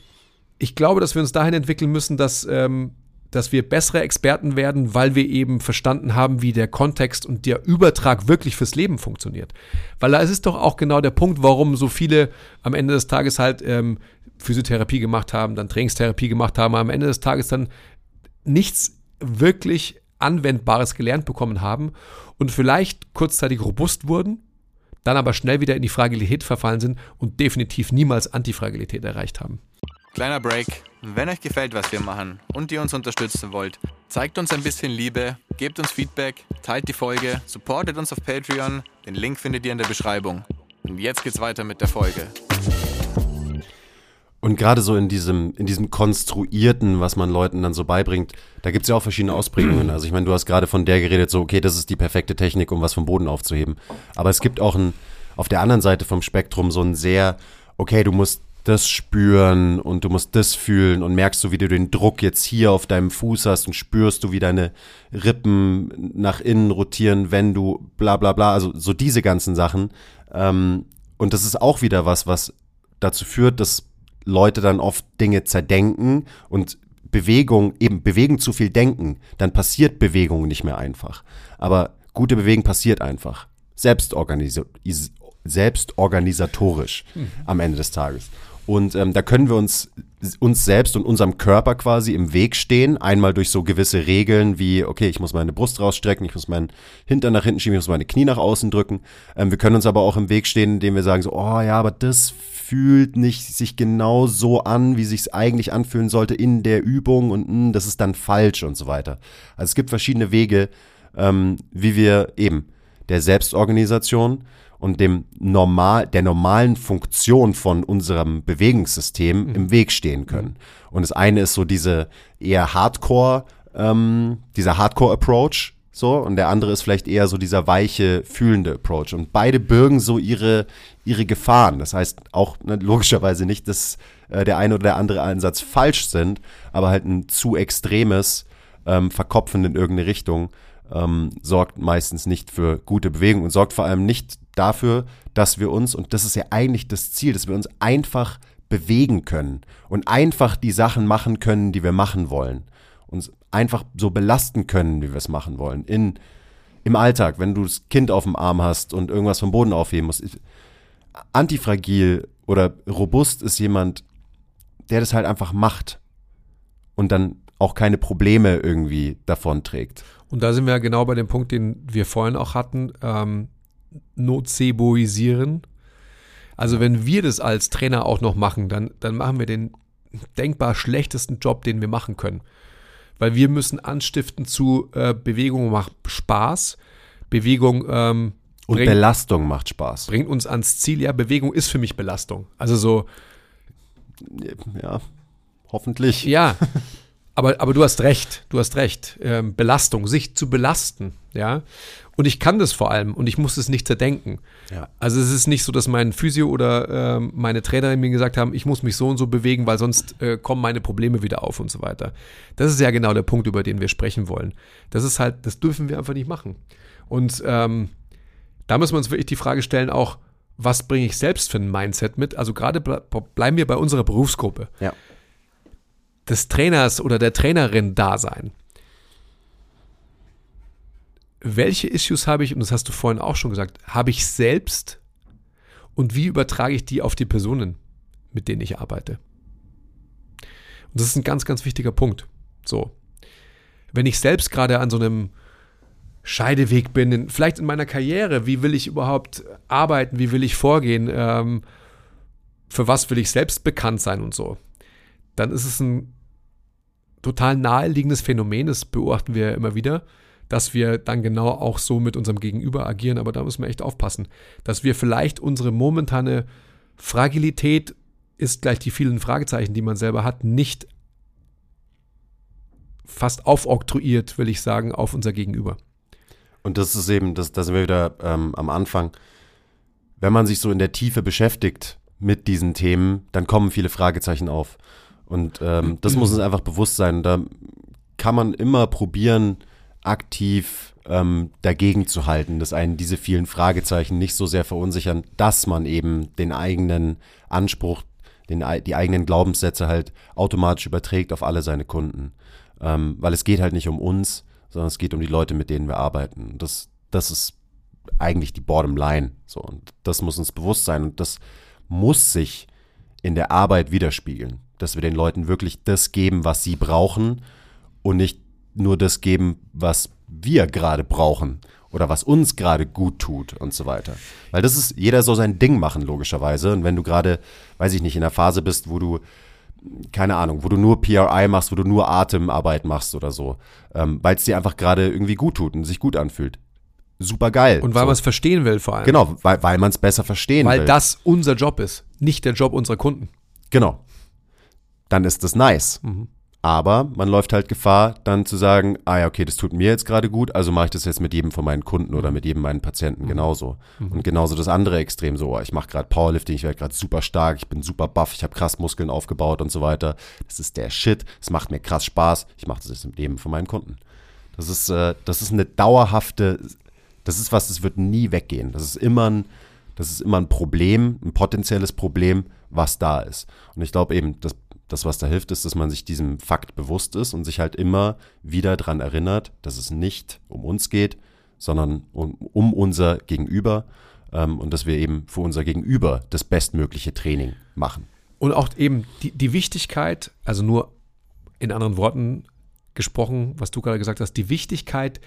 ich glaube, dass wir uns dahin entwickeln müssen, dass, ähm, dass wir bessere Experten werden, weil wir eben verstanden haben, wie der Kontext und der Übertrag wirklich fürs Leben funktioniert. Weil da ist es doch auch genau der Punkt, warum so viele am Ende des Tages halt ähm, Physiotherapie gemacht haben, dann Trainingstherapie gemacht haben, am Ende des Tages dann nichts wirklich Anwendbares gelernt bekommen haben und vielleicht kurzzeitig robust wurden, dann aber schnell wieder in die Fragilität verfallen sind und definitiv niemals Antifragilität erreicht haben. Kleiner Break. Wenn euch gefällt, was wir machen und ihr uns unterstützen wollt, zeigt uns ein bisschen Liebe, gebt uns Feedback, teilt die Folge, supportet uns auf Patreon. Den Link findet ihr in der Beschreibung. Und jetzt geht's weiter mit der Folge. Und gerade so in diesem, in diesem Konstruierten, was man Leuten dann so beibringt, da gibt es ja auch verschiedene Ausprägungen. Also ich meine, du hast gerade von der geredet, so, okay, das ist die perfekte Technik, um was vom Boden aufzuheben. Aber es gibt auch ein, auf der anderen Seite vom Spektrum so ein sehr, okay, du musst das spüren und du musst das fühlen und merkst du, wie du den Druck jetzt hier auf deinem Fuß hast und spürst du, wie deine Rippen nach innen rotieren, wenn du bla bla bla, also so diese ganzen Sachen. Ähm, und das ist auch wieder was, was dazu führt, dass Leute dann oft Dinge zerdenken und Bewegung, eben bewegen zu viel denken, dann passiert Bewegung nicht mehr einfach. Aber gute Bewegung passiert einfach. Selbstorganisa selbstorganisatorisch mhm. am Ende des Tages. Und ähm, da können wir uns uns selbst und unserem Körper quasi im Weg stehen. Einmal durch so gewisse Regeln wie, okay, ich muss meine Brust rausstrecken, ich muss meinen Hintern nach hinten schieben, ich muss meine Knie nach außen drücken. Ähm, wir können uns aber auch im Weg stehen, indem wir sagen so, oh ja, aber das fühlt nicht sich genau so an, wie sich es eigentlich anfühlen sollte in der Übung und mh, hm, das ist dann falsch und so weiter. Also es gibt verschiedene Wege, ähm, wie wir eben der Selbstorganisation und dem normal, der normalen Funktion von unserem Bewegungssystem mhm. im Weg stehen können. Und das eine ist so diese eher Hardcore, ähm, dieser Hardcore-Approach, so, und der andere ist vielleicht eher so dieser weiche, fühlende Approach. Und beide bürgen so ihre, ihre Gefahren. Das heißt auch ne, logischerweise nicht, dass äh, der eine oder der andere Ansatz falsch sind, aber halt ein zu extremes ähm, Verkopfen in irgendeine Richtung ähm, sorgt meistens nicht für gute Bewegung und sorgt vor allem nicht dafür, dass wir uns, und das ist ja eigentlich das Ziel, dass wir uns einfach bewegen können und einfach die Sachen machen können, die wir machen wollen. Uns einfach so belasten können, wie wir es machen wollen. In, Im Alltag, wenn du das Kind auf dem Arm hast und irgendwas vom Boden aufheben musst. Antifragil oder robust ist jemand, der das halt einfach macht und dann auch keine Probleme irgendwie davon trägt. Und da sind wir ja genau bei dem Punkt, den wir vorhin auch hatten. Ähm, nozeboisieren. Also wenn wir das als Trainer auch noch machen, dann, dann machen wir den denkbar schlechtesten Job, den wir machen können. Weil wir müssen anstiften zu äh, Bewegung macht Spaß. Bewegung ähm, und bringt, Belastung macht Spaß. Bringt uns ans Ziel. Ja, Bewegung ist für mich Belastung. Also so. Ja, hoffentlich. Ja, <laughs> aber, aber du hast recht. Du hast recht. Ähm, Belastung, sich zu belasten. Ja. Und ich kann das vor allem und ich muss es nicht zerdenken. Ja. Also es ist nicht so, dass mein Physio oder ähm, meine Trainerin mir gesagt haben, ich muss mich so und so bewegen, weil sonst äh, kommen meine Probleme wieder auf und so weiter. Das ist ja genau der Punkt, über den wir sprechen wollen. Das ist halt, das dürfen wir einfach nicht machen. Und ähm, da müssen wir uns wirklich die Frage stellen, auch, was bringe ich selbst für ein Mindset mit? Also gerade ble bleiben wir bei unserer Berufsgruppe. Ja. Des Trainers oder der Trainerin da sein. Welche Issues habe ich, und das hast du vorhin auch schon gesagt, habe ich selbst und wie übertrage ich die auf die Personen, mit denen ich arbeite? Und das ist ein ganz, ganz wichtiger Punkt. So. Wenn ich selbst gerade an so einem Scheideweg bin, in, vielleicht in meiner Karriere, wie will ich überhaupt arbeiten, wie will ich vorgehen, ähm, für was will ich selbst bekannt sein und so, dann ist es ein total naheliegendes Phänomen, das beobachten wir immer wieder, dass wir dann genau auch so mit unserem Gegenüber agieren, aber da müssen wir echt aufpassen, dass wir vielleicht unsere momentane Fragilität ist gleich die vielen Fragezeichen, die man selber hat, nicht fast aufoktroyiert, will ich sagen, auf unser Gegenüber. Und das ist eben, das, da sind wir wieder ähm, am Anfang. Wenn man sich so in der Tiefe beschäftigt mit diesen Themen, dann kommen viele Fragezeichen auf. Und ähm, das muss uns einfach bewusst sein. Da kann man immer probieren, aktiv ähm, dagegen zu halten, dass einen diese vielen Fragezeichen nicht so sehr verunsichern, dass man eben den eigenen Anspruch, den, die eigenen Glaubenssätze halt automatisch überträgt auf alle seine Kunden. Ähm, weil es geht halt nicht um uns, sondern es geht um die Leute, mit denen wir arbeiten. Das, das ist eigentlich die Bottom Line. So, und das muss uns bewusst sein und das muss sich in der Arbeit widerspiegeln, dass wir den Leuten wirklich das geben, was sie brauchen und nicht nur das geben, was wir gerade brauchen oder was uns gerade gut tut und so weiter. Weil das ist, jeder soll sein Ding machen, logischerweise. Und wenn du gerade, weiß ich nicht, in der Phase bist, wo du, keine Ahnung, wo du nur PRI machst, wo du nur Atemarbeit machst oder so, ähm, weil es dir einfach gerade irgendwie gut tut und sich gut anfühlt. Super geil. Und weil so. man es verstehen will vor allem. Genau, weil, weil man es besser verstehen Weil will. das unser Job ist, nicht der Job unserer Kunden. Genau. Dann ist das nice. Aber man läuft halt Gefahr, dann zu sagen, ah ja, okay, das tut mir jetzt gerade gut, also mache ich das jetzt mit jedem von meinen Kunden oder mit jedem meinen Patienten genauso. Und genauso das andere Extrem so, oh, ich mache gerade Powerlifting, ich werde gerade super stark, ich bin super buff, ich habe krass Muskeln aufgebaut und so weiter. Das ist der Shit, es macht mir krass Spaß, ich mache das jetzt mit jedem von meinen Kunden. Das ist, äh, das ist eine dauerhafte, das ist was, das wird nie weggehen. Das ist immer ein, das ist immer ein Problem, ein potenzielles Problem, was da ist. Und ich glaube eben, das, das, was da hilft, ist, dass man sich diesem Fakt bewusst ist und sich halt immer wieder daran erinnert, dass es nicht um uns geht, sondern um, um unser Gegenüber ähm, und dass wir eben für unser Gegenüber das bestmögliche Training machen. Und auch eben die, die Wichtigkeit, also nur in anderen Worten gesprochen, was du gerade gesagt hast, die Wichtigkeit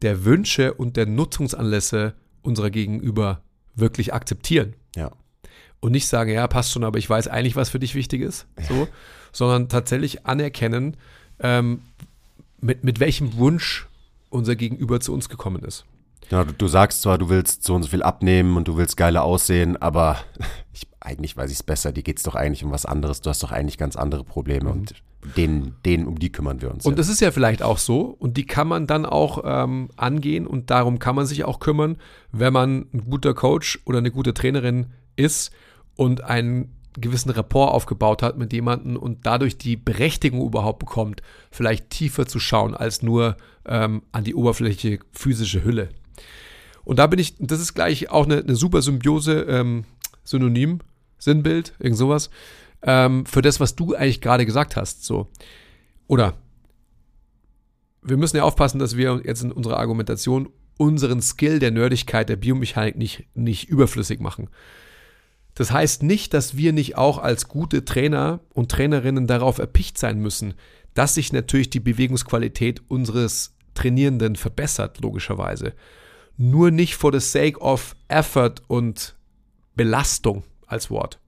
der Wünsche und der Nutzungsanlässe unserer Gegenüber wirklich akzeptieren. Ja. Und nicht sagen, ja, passt schon, aber ich weiß eigentlich, was für dich wichtig ist. So, <laughs> sondern tatsächlich anerkennen, ähm, mit, mit welchem Wunsch unser Gegenüber zu uns gekommen ist. Ja, du, du sagst zwar, du willst so und so viel abnehmen und du willst geiler aussehen, aber <laughs> ich, eigentlich weiß ich es besser. Dir geht es doch eigentlich um was anderes. Du hast doch eigentlich ganz andere Probleme und denen, denen, um die kümmern wir uns. Mhm. Und jetzt. das ist ja vielleicht auch so und die kann man dann auch ähm, angehen und darum kann man sich auch kümmern, wenn man ein guter Coach oder eine gute Trainerin ist und einen gewissen Rapport aufgebaut hat mit jemandem und dadurch die Berechtigung überhaupt bekommt, vielleicht tiefer zu schauen als nur ähm, an die Oberfläche physische Hülle. Und da bin ich, das ist gleich auch eine, eine super Symbiose, ähm, Synonym, Sinnbild, irgend sowas, ähm, für das, was du eigentlich gerade gesagt hast. So. Oder wir müssen ja aufpassen, dass wir jetzt in unserer Argumentation unseren Skill der Nerdigkeit, der Biomechanik nicht, nicht überflüssig machen. Das heißt nicht, dass wir nicht auch als gute Trainer und Trainerinnen darauf erpicht sein müssen, dass sich natürlich die Bewegungsqualität unseres Trainierenden verbessert, logischerweise. Nur nicht for the sake of effort und Belastung als Wort.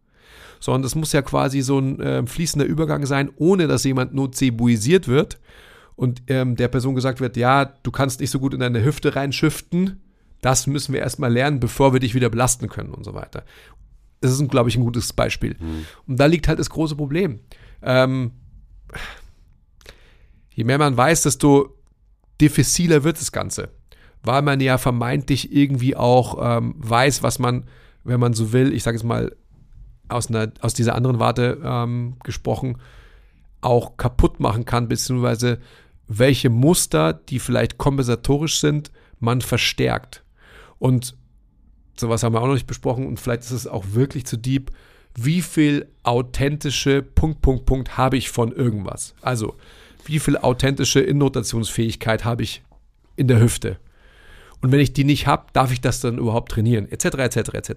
Sondern das muss ja quasi so ein äh, fließender Übergang sein, ohne dass jemand nozebuisiert wird und ähm, der Person gesagt wird, ja, du kannst nicht so gut in deine Hüfte reinschiften, das müssen wir erstmal lernen, bevor wir dich wieder belasten können und so weiter. Das ist, glaube ich, ein gutes Beispiel. Und da liegt halt das große Problem. Ähm, je mehr man weiß, desto diffiziler wird das Ganze. weil man ja vermeintlich irgendwie auch ähm, weiß, was man, wenn man so will, ich sage es mal aus, einer, aus dieser anderen Warte ähm, gesprochen, auch kaputt machen kann, beziehungsweise welche Muster, die vielleicht kompensatorisch sind, man verstärkt. Und sowas haben wir auch noch nicht besprochen und vielleicht ist es auch wirklich zu deep. Wie viel authentische Punkt, Punkt, Punkt habe ich von irgendwas? Also, wie viel authentische Innotationsfähigkeit habe ich in der Hüfte? Und wenn ich die nicht habe, darf ich das dann überhaupt trainieren? Etc., etc., etc.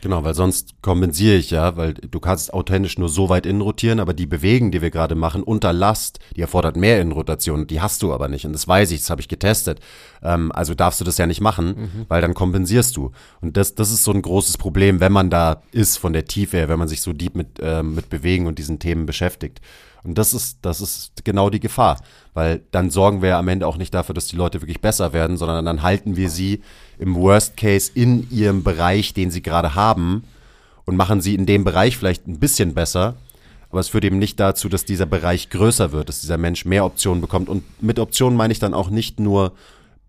Genau, weil sonst kompensiere ich ja, weil du kannst authentisch nur so weit innenrotieren, aber die Bewegung, die wir gerade machen, unter Last, die erfordert mehr Innenrotation, die hast du aber nicht. Und das weiß ich, das habe ich getestet. Ähm, also darfst du das ja nicht machen, mhm. weil dann kompensierst du. Und das, das ist so ein großes Problem, wenn man da ist von der Tiefe her, wenn man sich so deep mit, äh, mit Bewegen und diesen Themen beschäftigt. Und das ist, das ist genau die Gefahr, weil dann sorgen wir ja am Ende auch nicht dafür, dass die Leute wirklich besser werden, sondern dann halten wir sie im Worst Case in ihrem Bereich, den sie gerade haben und machen sie in dem Bereich vielleicht ein bisschen besser. Aber es führt eben nicht dazu, dass dieser Bereich größer wird, dass dieser Mensch mehr Optionen bekommt. Und mit Optionen meine ich dann auch nicht nur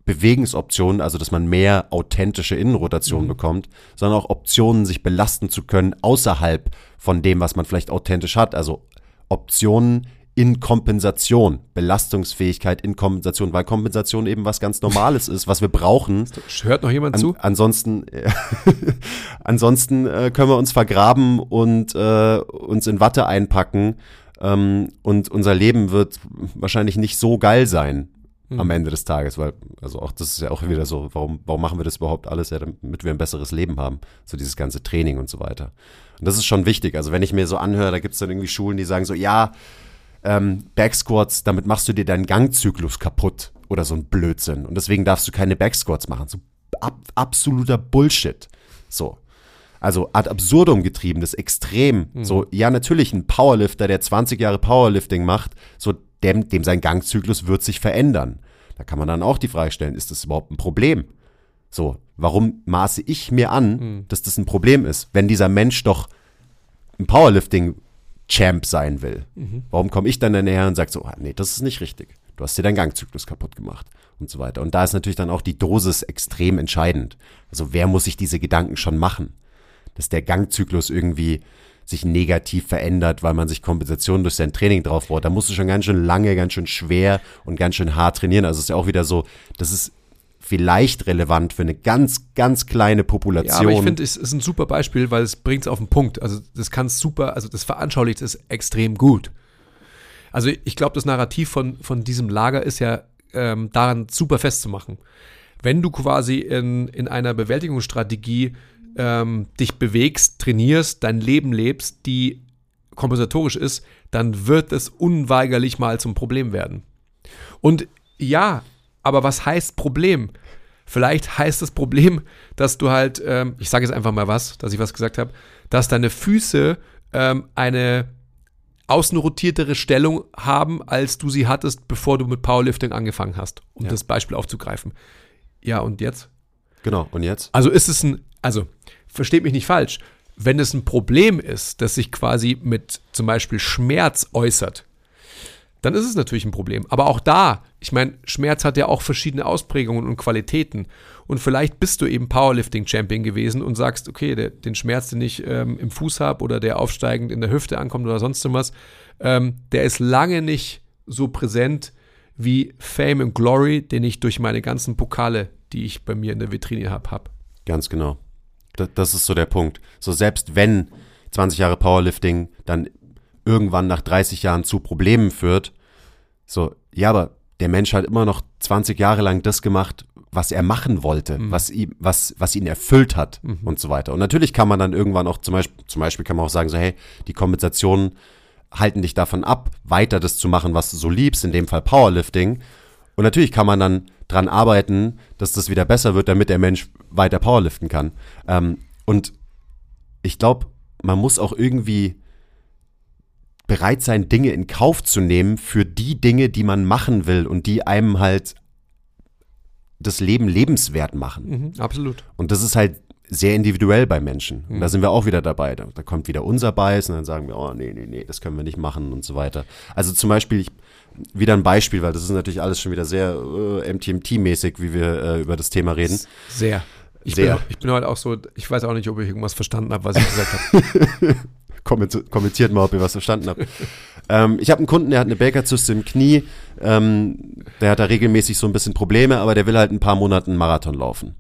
Bewegungsoptionen, also dass man mehr authentische Innenrotation mhm. bekommt, sondern auch Optionen, sich belasten zu können außerhalb von dem, was man vielleicht authentisch hat. Also Optionen in Kompensation, Belastungsfähigkeit in Kompensation, weil Kompensation eben was ganz Normales ist, was wir brauchen. Hört noch jemand An, zu? Ansonsten, äh, <laughs> ansonsten äh, können wir uns vergraben und äh, uns in Watte einpacken ähm, und unser Leben wird wahrscheinlich nicht so geil sein hm. am Ende des Tages, weil, also auch das ist ja auch wieder so, warum, warum machen wir das überhaupt alles, ja, damit wir ein besseres Leben haben, so dieses ganze Training und so weiter. Und das ist schon wichtig. Also wenn ich mir so anhöre, da gibt es dann irgendwie Schulen, die sagen so, ja, ähm, Backsquats, damit machst du dir deinen Gangzyklus kaputt oder so ein Blödsinn. Und deswegen darfst du keine Backsquats machen. So ab, absoluter Bullshit. So. Also ad absurdum getrieben, das extrem. Mhm. So, ja, natürlich, ein Powerlifter, der 20 Jahre Powerlifting macht, so dem, dem sein Gangzyklus wird sich verändern. Da kann man dann auch die Frage stellen, ist das überhaupt ein Problem? So, warum maße ich mir an, mhm. dass das ein Problem ist, wenn dieser Mensch doch ein Powerlifting-Champ sein will? Mhm. Warum komme ich dann näher und sage so, ah, nee, das ist nicht richtig. Du hast dir deinen Gangzyklus kaputt gemacht und so weiter. Und da ist natürlich dann auch die Dosis extrem entscheidend. Also wer muss sich diese Gedanken schon machen? Dass der Gangzyklus irgendwie sich negativ verändert, weil man sich Kompensation durch sein Training drauf baut. Da musst du schon ganz schön lange, ganz schön schwer und ganz schön hart trainieren. Also es ist ja auch wieder so, das ist vielleicht relevant für eine ganz, ganz kleine Population. Ja, aber ich finde, es ist ein super Beispiel, weil es bringt es auf den Punkt. Also das kann super, also das veranschaulicht es extrem gut. Also ich glaube, das Narrativ von, von diesem Lager ist ja ähm, daran super festzumachen. Wenn du quasi in, in einer Bewältigungsstrategie ähm, dich bewegst, trainierst, dein Leben lebst, die kompensatorisch ist, dann wird es unweigerlich mal zum Problem werden. Und ja, aber was heißt Problem? Vielleicht heißt das Problem, dass du halt, ähm, ich sage jetzt einfach mal was, dass ich was gesagt habe, dass deine Füße ähm, eine außenrotiertere Stellung haben, als du sie hattest, bevor du mit Powerlifting angefangen hast, um ja. das Beispiel aufzugreifen. Ja, und jetzt? Genau, und jetzt? Also ist es ein, also versteht mich nicht falsch, wenn es ein Problem ist, das sich quasi mit zum Beispiel Schmerz äußert, dann ist es natürlich ein Problem. Aber auch da, ich meine, Schmerz hat ja auch verschiedene Ausprägungen und Qualitäten. Und vielleicht bist du eben Powerlifting-Champion gewesen und sagst, okay, der, den Schmerz, den ich ähm, im Fuß habe oder der aufsteigend in der Hüfte ankommt oder sonst was, ähm, der ist lange nicht so präsent wie Fame and Glory, den ich durch meine ganzen Pokale, die ich bei mir in der Vitrine habe, habe. Ganz genau. Das ist so der Punkt. So selbst wenn 20 Jahre Powerlifting dann irgendwann nach 30 Jahren zu Problemen führt. So, ja, aber der Mensch hat immer noch 20 Jahre lang das gemacht, was er machen wollte, mhm. was, ihm, was, was ihn erfüllt hat mhm. und so weiter. Und natürlich kann man dann irgendwann auch zum Beispiel, zum Beispiel kann man auch sagen, so, hey, die Kompensationen halten dich davon ab, weiter das zu machen, was du so liebst, in dem Fall Powerlifting. Und natürlich kann man dann dran arbeiten, dass das wieder besser wird, damit der Mensch weiter Powerliften kann. Ähm, und ich glaube, man muss auch irgendwie bereit sein, Dinge in Kauf zu nehmen für die Dinge, die man machen will und die einem halt das Leben lebenswert machen. Mhm, absolut. Und das ist halt sehr individuell bei Menschen. Und da sind wir auch wieder dabei. Da, da kommt wieder unser Bias und dann sagen wir, oh nee, nee, nee, das können wir nicht machen und so weiter. Also zum Beispiel, ich, wieder ein Beispiel, weil das ist natürlich alles schon wieder sehr äh, MTMT-mäßig, wie wir äh, über das Thema reden. Sehr. Ich, Sehr. Bin, ich bin heute auch so, ich weiß auch nicht, ob ich irgendwas verstanden habe, was ich gesagt habe. <laughs> Kommentiert, mal, ob ihr was verstanden habt. ähm, ich habe einen Kunden, der hat eine Bakerzyste im Knie. Ähm, der hat da regelmäßig so ein bisschen Probleme, aber der will halt ein paar Monate einen Marathon laufen.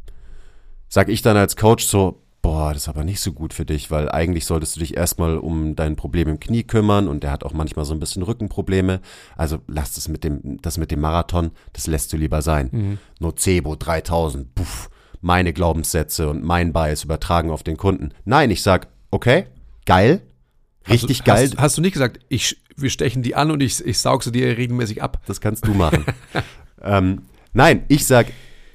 Sag ich dann als Coach so, boah, das ist aber nicht so gut für dich, weil eigentlich solltest du dich erstmal um dein Problem im Knie kümmern und der hat auch manchmal so ein bisschen Rückenprobleme. Also lass das mit dem, das mit dem Marathon, das lässt du lieber sein. Nocebo 3000, puff, meine Glaubenssätze und mein Bias übertragen auf den Kunden. Nein, ich sag, okay, geil, richtig hast, geil. Hast, hast du nicht gesagt, ich, wir stechen die an und ich, ich saug sie dir regelmäßig ab? Das kannst du machen. <laughs> ähm, nein, ich sag,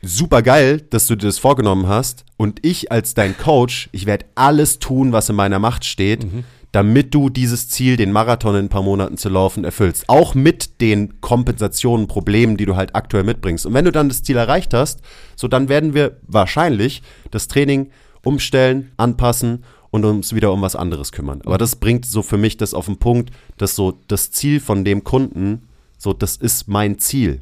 super geil, dass du dir das vorgenommen hast. Und ich als dein Coach, ich werde alles tun, was in meiner Macht steht, damit du dieses Ziel, den Marathon in ein paar Monaten zu laufen, erfüllst. Auch mit den Kompensationen, Problemen, die du halt aktuell mitbringst. Und wenn du dann das Ziel erreicht hast, so dann werden wir wahrscheinlich das Training umstellen, anpassen und uns wieder um was anderes kümmern. Aber das bringt so für mich das auf den Punkt, dass so das Ziel von dem Kunden, so das ist mein Ziel.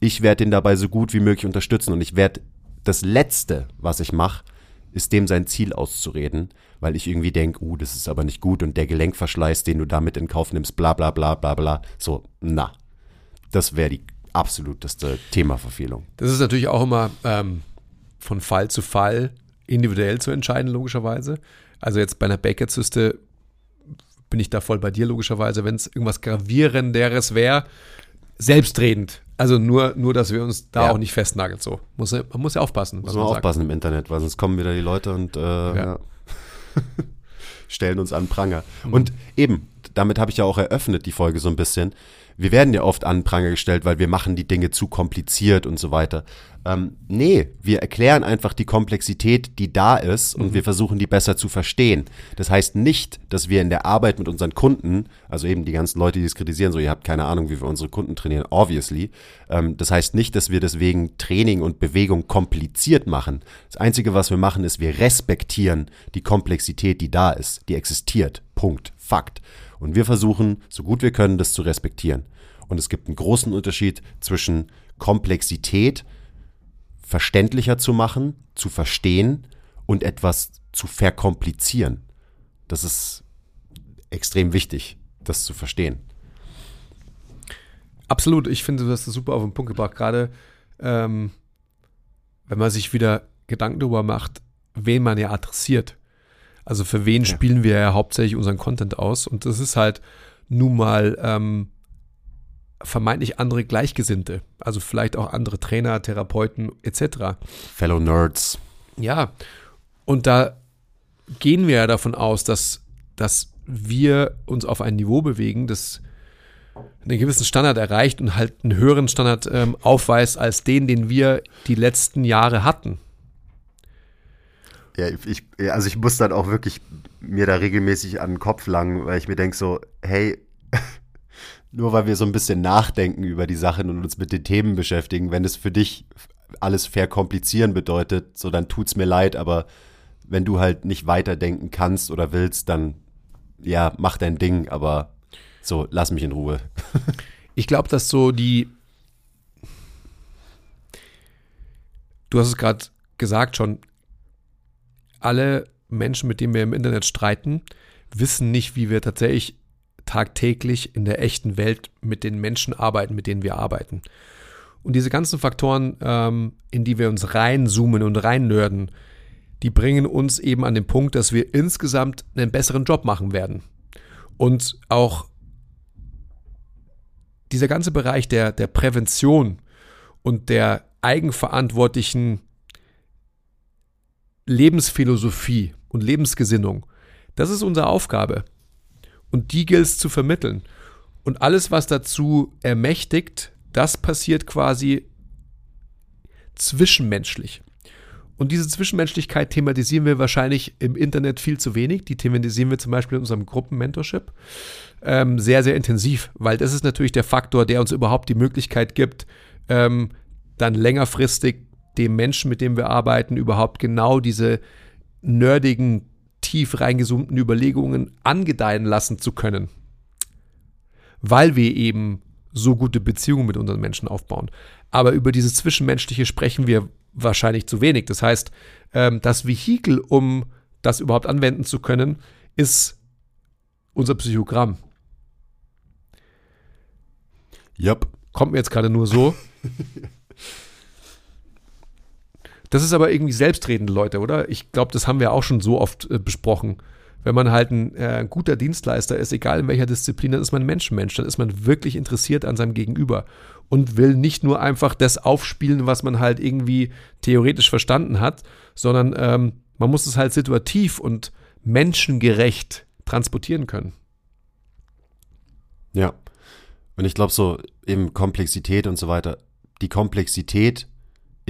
Ich werde ihn dabei so gut wie möglich unterstützen und ich werde das Letzte, was ich mache, ist dem sein Ziel auszureden, weil ich irgendwie denke, uh, das ist aber nicht gut und der Gelenkverschleiß, den du damit in Kauf nimmst, bla bla bla bla bla. So, na. Das wäre die absoluteste Themaverfehlung. Das ist natürlich auch immer ähm, von Fall zu Fall individuell zu entscheiden, logischerweise. Also jetzt bei einer Baker-Zyste bin ich da voll bei dir, logischerweise. Wenn es irgendwas Gravierenderes wäre, selbstredend. Also nur, nur, dass wir uns da Ja. auch nicht festnageln. So. Muss, man muss ja aufpassen. Muss man aufpassen im Internet, weil sonst kommen wieder die Leute und äh, ja. <laughs> stellen uns an Pranger. Und eben, damit habe ich ja auch eröffnet, die Folge so ein bisschen. Wir werden ja oft an Pranger gestellt, weil wir machen die Dinge zu kompliziert und so weiter. Ähm, nee, wir erklären einfach die Komplexität, die da ist und wir versuchen die besser zu verstehen. Das heißt nicht, dass wir in der Arbeit mit unseren Kunden, also eben die ganzen Leute, die es kritisieren, so ihr habt keine Ahnung, wie wir unsere Kunden trainieren, obviously. Ähm, das heißt nicht, dass wir deswegen Training und Bewegung kompliziert machen. Das Einzige, was wir machen, ist, wir respektieren die Komplexität, die da ist, die existiert. Punkt. Fakt. Und wir versuchen, so gut wir können, das zu respektieren. Und es gibt einen großen Unterschied zwischen Komplexität verständlicher zu machen, zu verstehen und etwas zu verkomplizieren. Das ist extrem wichtig, das zu verstehen. Absolut, ich finde, du hast das super auf den Punkt gebracht. Gerade ähm, wenn man sich wieder Gedanken darüber macht, wen man ja adressiert. Also für wen spielen wir ja hauptsächlich unseren Content aus? Und das ist halt nun mal ähm, vermeintlich andere Gleichgesinnte. Also vielleicht auch andere Trainer, Therapeuten etc. Fellow Nerds. Ja, und da gehen wir ja davon aus, dass, dass wir uns auf ein Niveau bewegen, das einen gewissen Standard erreicht und halt einen höheren Standard ähm, aufweist als den, den wir die letzten Jahre hatten. Ja, ich, also ich muss dann auch wirklich mir da regelmäßig an den Kopf langen, weil ich mir denke so, hey, <laughs> nur weil wir so ein bisschen nachdenken über die Sachen und uns mit den Themen beschäftigen, wenn es für dich alles verkomplizieren bedeutet, so dann tut's mir leid, aber wenn du halt nicht weiterdenken kannst oder willst, dann ja, mach dein Ding, aber so, lass mich in Ruhe. <laughs> Ich glaube, dass so die. Du hast es gerade gesagt schon. Alle Menschen, mit denen wir im Internet streiten, wissen nicht, wie wir tatsächlich tagtäglich in der echten Welt mit den Menschen arbeiten, mit denen wir arbeiten. Und diese ganzen Faktoren, ähm, in die wir uns reinzoomen und reinnörden, die bringen uns eben an den Punkt, dass wir insgesamt einen besseren Job machen werden. Und auch dieser ganze Bereich der, der Prävention und der eigenverantwortlichen Lebensphilosophie und Lebensgesinnung, das ist unsere Aufgabe. Und die gilt es zu vermitteln. Und alles, was dazu ermächtigt, das passiert quasi zwischenmenschlich. Und diese Zwischenmenschlichkeit thematisieren wir wahrscheinlich im Internet viel zu wenig. Die thematisieren wir zum Beispiel in unserem Gruppenmentorship ähm, sehr, sehr intensiv, weil das ist natürlich der Faktor, der uns überhaupt die Möglichkeit gibt, ähm, dann längerfristig dem Menschen, mit dem wir arbeiten, überhaupt genau diese nerdigen, tief reingezoomten Überlegungen angedeihen lassen zu können. Weil wir eben so gute Beziehungen mit unseren Menschen aufbauen. Aber über dieses Zwischenmenschliche sprechen wir wahrscheinlich zu wenig. Das heißt, ähm, das Vehikel, um das überhaupt anwenden zu können, ist unser Psychogramm. Yep. Kommt mir jetzt gerade nur so. <laughs> Das ist aber irgendwie selbstredende Leute, oder? Ich glaube, das haben wir auch schon so oft äh, besprochen. Wenn man halt ein äh, guter Dienstleister ist, egal in welcher Disziplin, dann ist man ein Menschenmensch, dann ist man wirklich interessiert an seinem Gegenüber und will nicht nur einfach das aufspielen, was man halt irgendwie theoretisch verstanden hat, sondern ähm, man muss es halt situativ und menschengerecht transportieren können. Ja. Und ich glaube so eben Komplexität und so weiter. Die Komplexität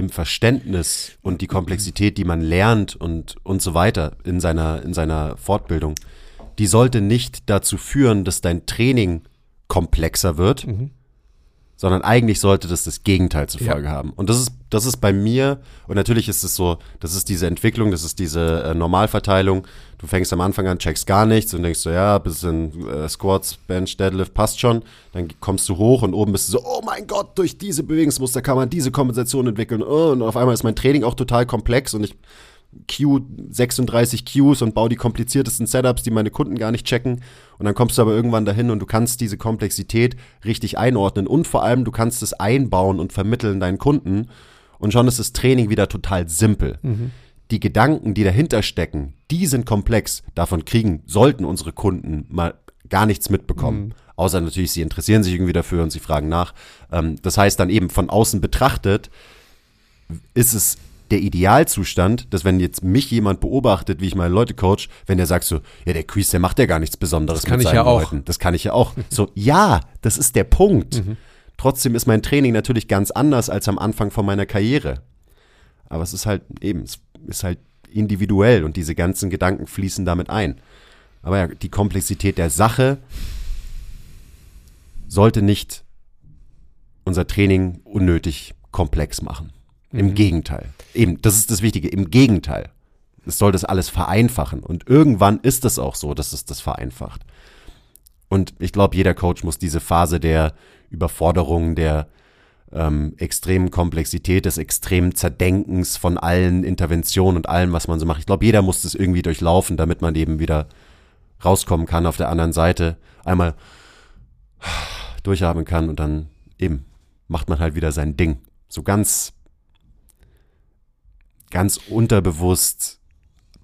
im Verständnis und die Komplexität, die man lernt und, und so weiter in seiner, in seiner Fortbildung, die sollte nicht dazu führen, dass dein Training komplexer wird, mhm sondern eigentlich sollte das das Gegenteil zur Folge ja. haben. Und das ist, das ist bei mir, und natürlich ist es so, das ist diese Entwicklung, das ist diese äh, Normalverteilung. Du fängst am Anfang an, checkst gar nichts und denkst so, ja, bisschen äh, Squats, Bench, Deadlift, passt schon. Dann kommst du hoch und oben bist du so, oh mein Gott, durch diese Bewegungsmuster kann man diese Kompensation entwickeln. Oh, und auf einmal ist mein Training auch total komplex und ich Q, 36 Qs und baue die kompliziertesten Setups, die meine Kunden gar nicht checken. Und dann kommst du aber irgendwann dahin und du kannst diese Komplexität richtig einordnen und vor allem du kannst es einbauen und vermitteln deinen Kunden. Und schon ist das Training wieder total simpel. Mhm. Die Gedanken, die dahinter stecken, die sind komplex. Davon kriegen, sollten unsere Kunden mal gar nichts mitbekommen. Mhm. Außer natürlich, sie interessieren sich irgendwie dafür und sie fragen nach. Ähm, das heißt dann eben von außen betrachtet, ist es der Idealzustand, dass wenn jetzt mich jemand beobachtet, wie ich meine Leute coach, wenn der sagt so, ja, der Quiz, der macht ja gar nichts Besonderes das kann mit ich ja auch. Das kann ich ja auch. So, ja, das ist der Punkt. Mhm. Trotzdem ist mein Training natürlich ganz anders als am Anfang von meiner Karriere. Aber es ist halt eben, es ist halt individuell und diese ganzen Gedanken fließen damit ein. Aber ja, die Komplexität der Sache sollte nicht unser Training unnötig komplex machen. Im mhm. Gegenteil. Eben, das ist das Wichtige. Im Gegenteil. Es soll das alles vereinfachen. Und irgendwann ist es auch so, dass es das vereinfacht. Und ich glaube, jeder Coach muss diese Phase der Überforderung, der ähm, extremen Komplexität, des extremen Zerdenkens von allen Interventionen und allem, was man so macht. Ich glaube, jeder muss das irgendwie durchlaufen, damit man eben wieder rauskommen kann auf der anderen Seite. Einmal durchatmen kann und dann eben macht man halt wieder sein Ding. So ganz ganz unterbewusst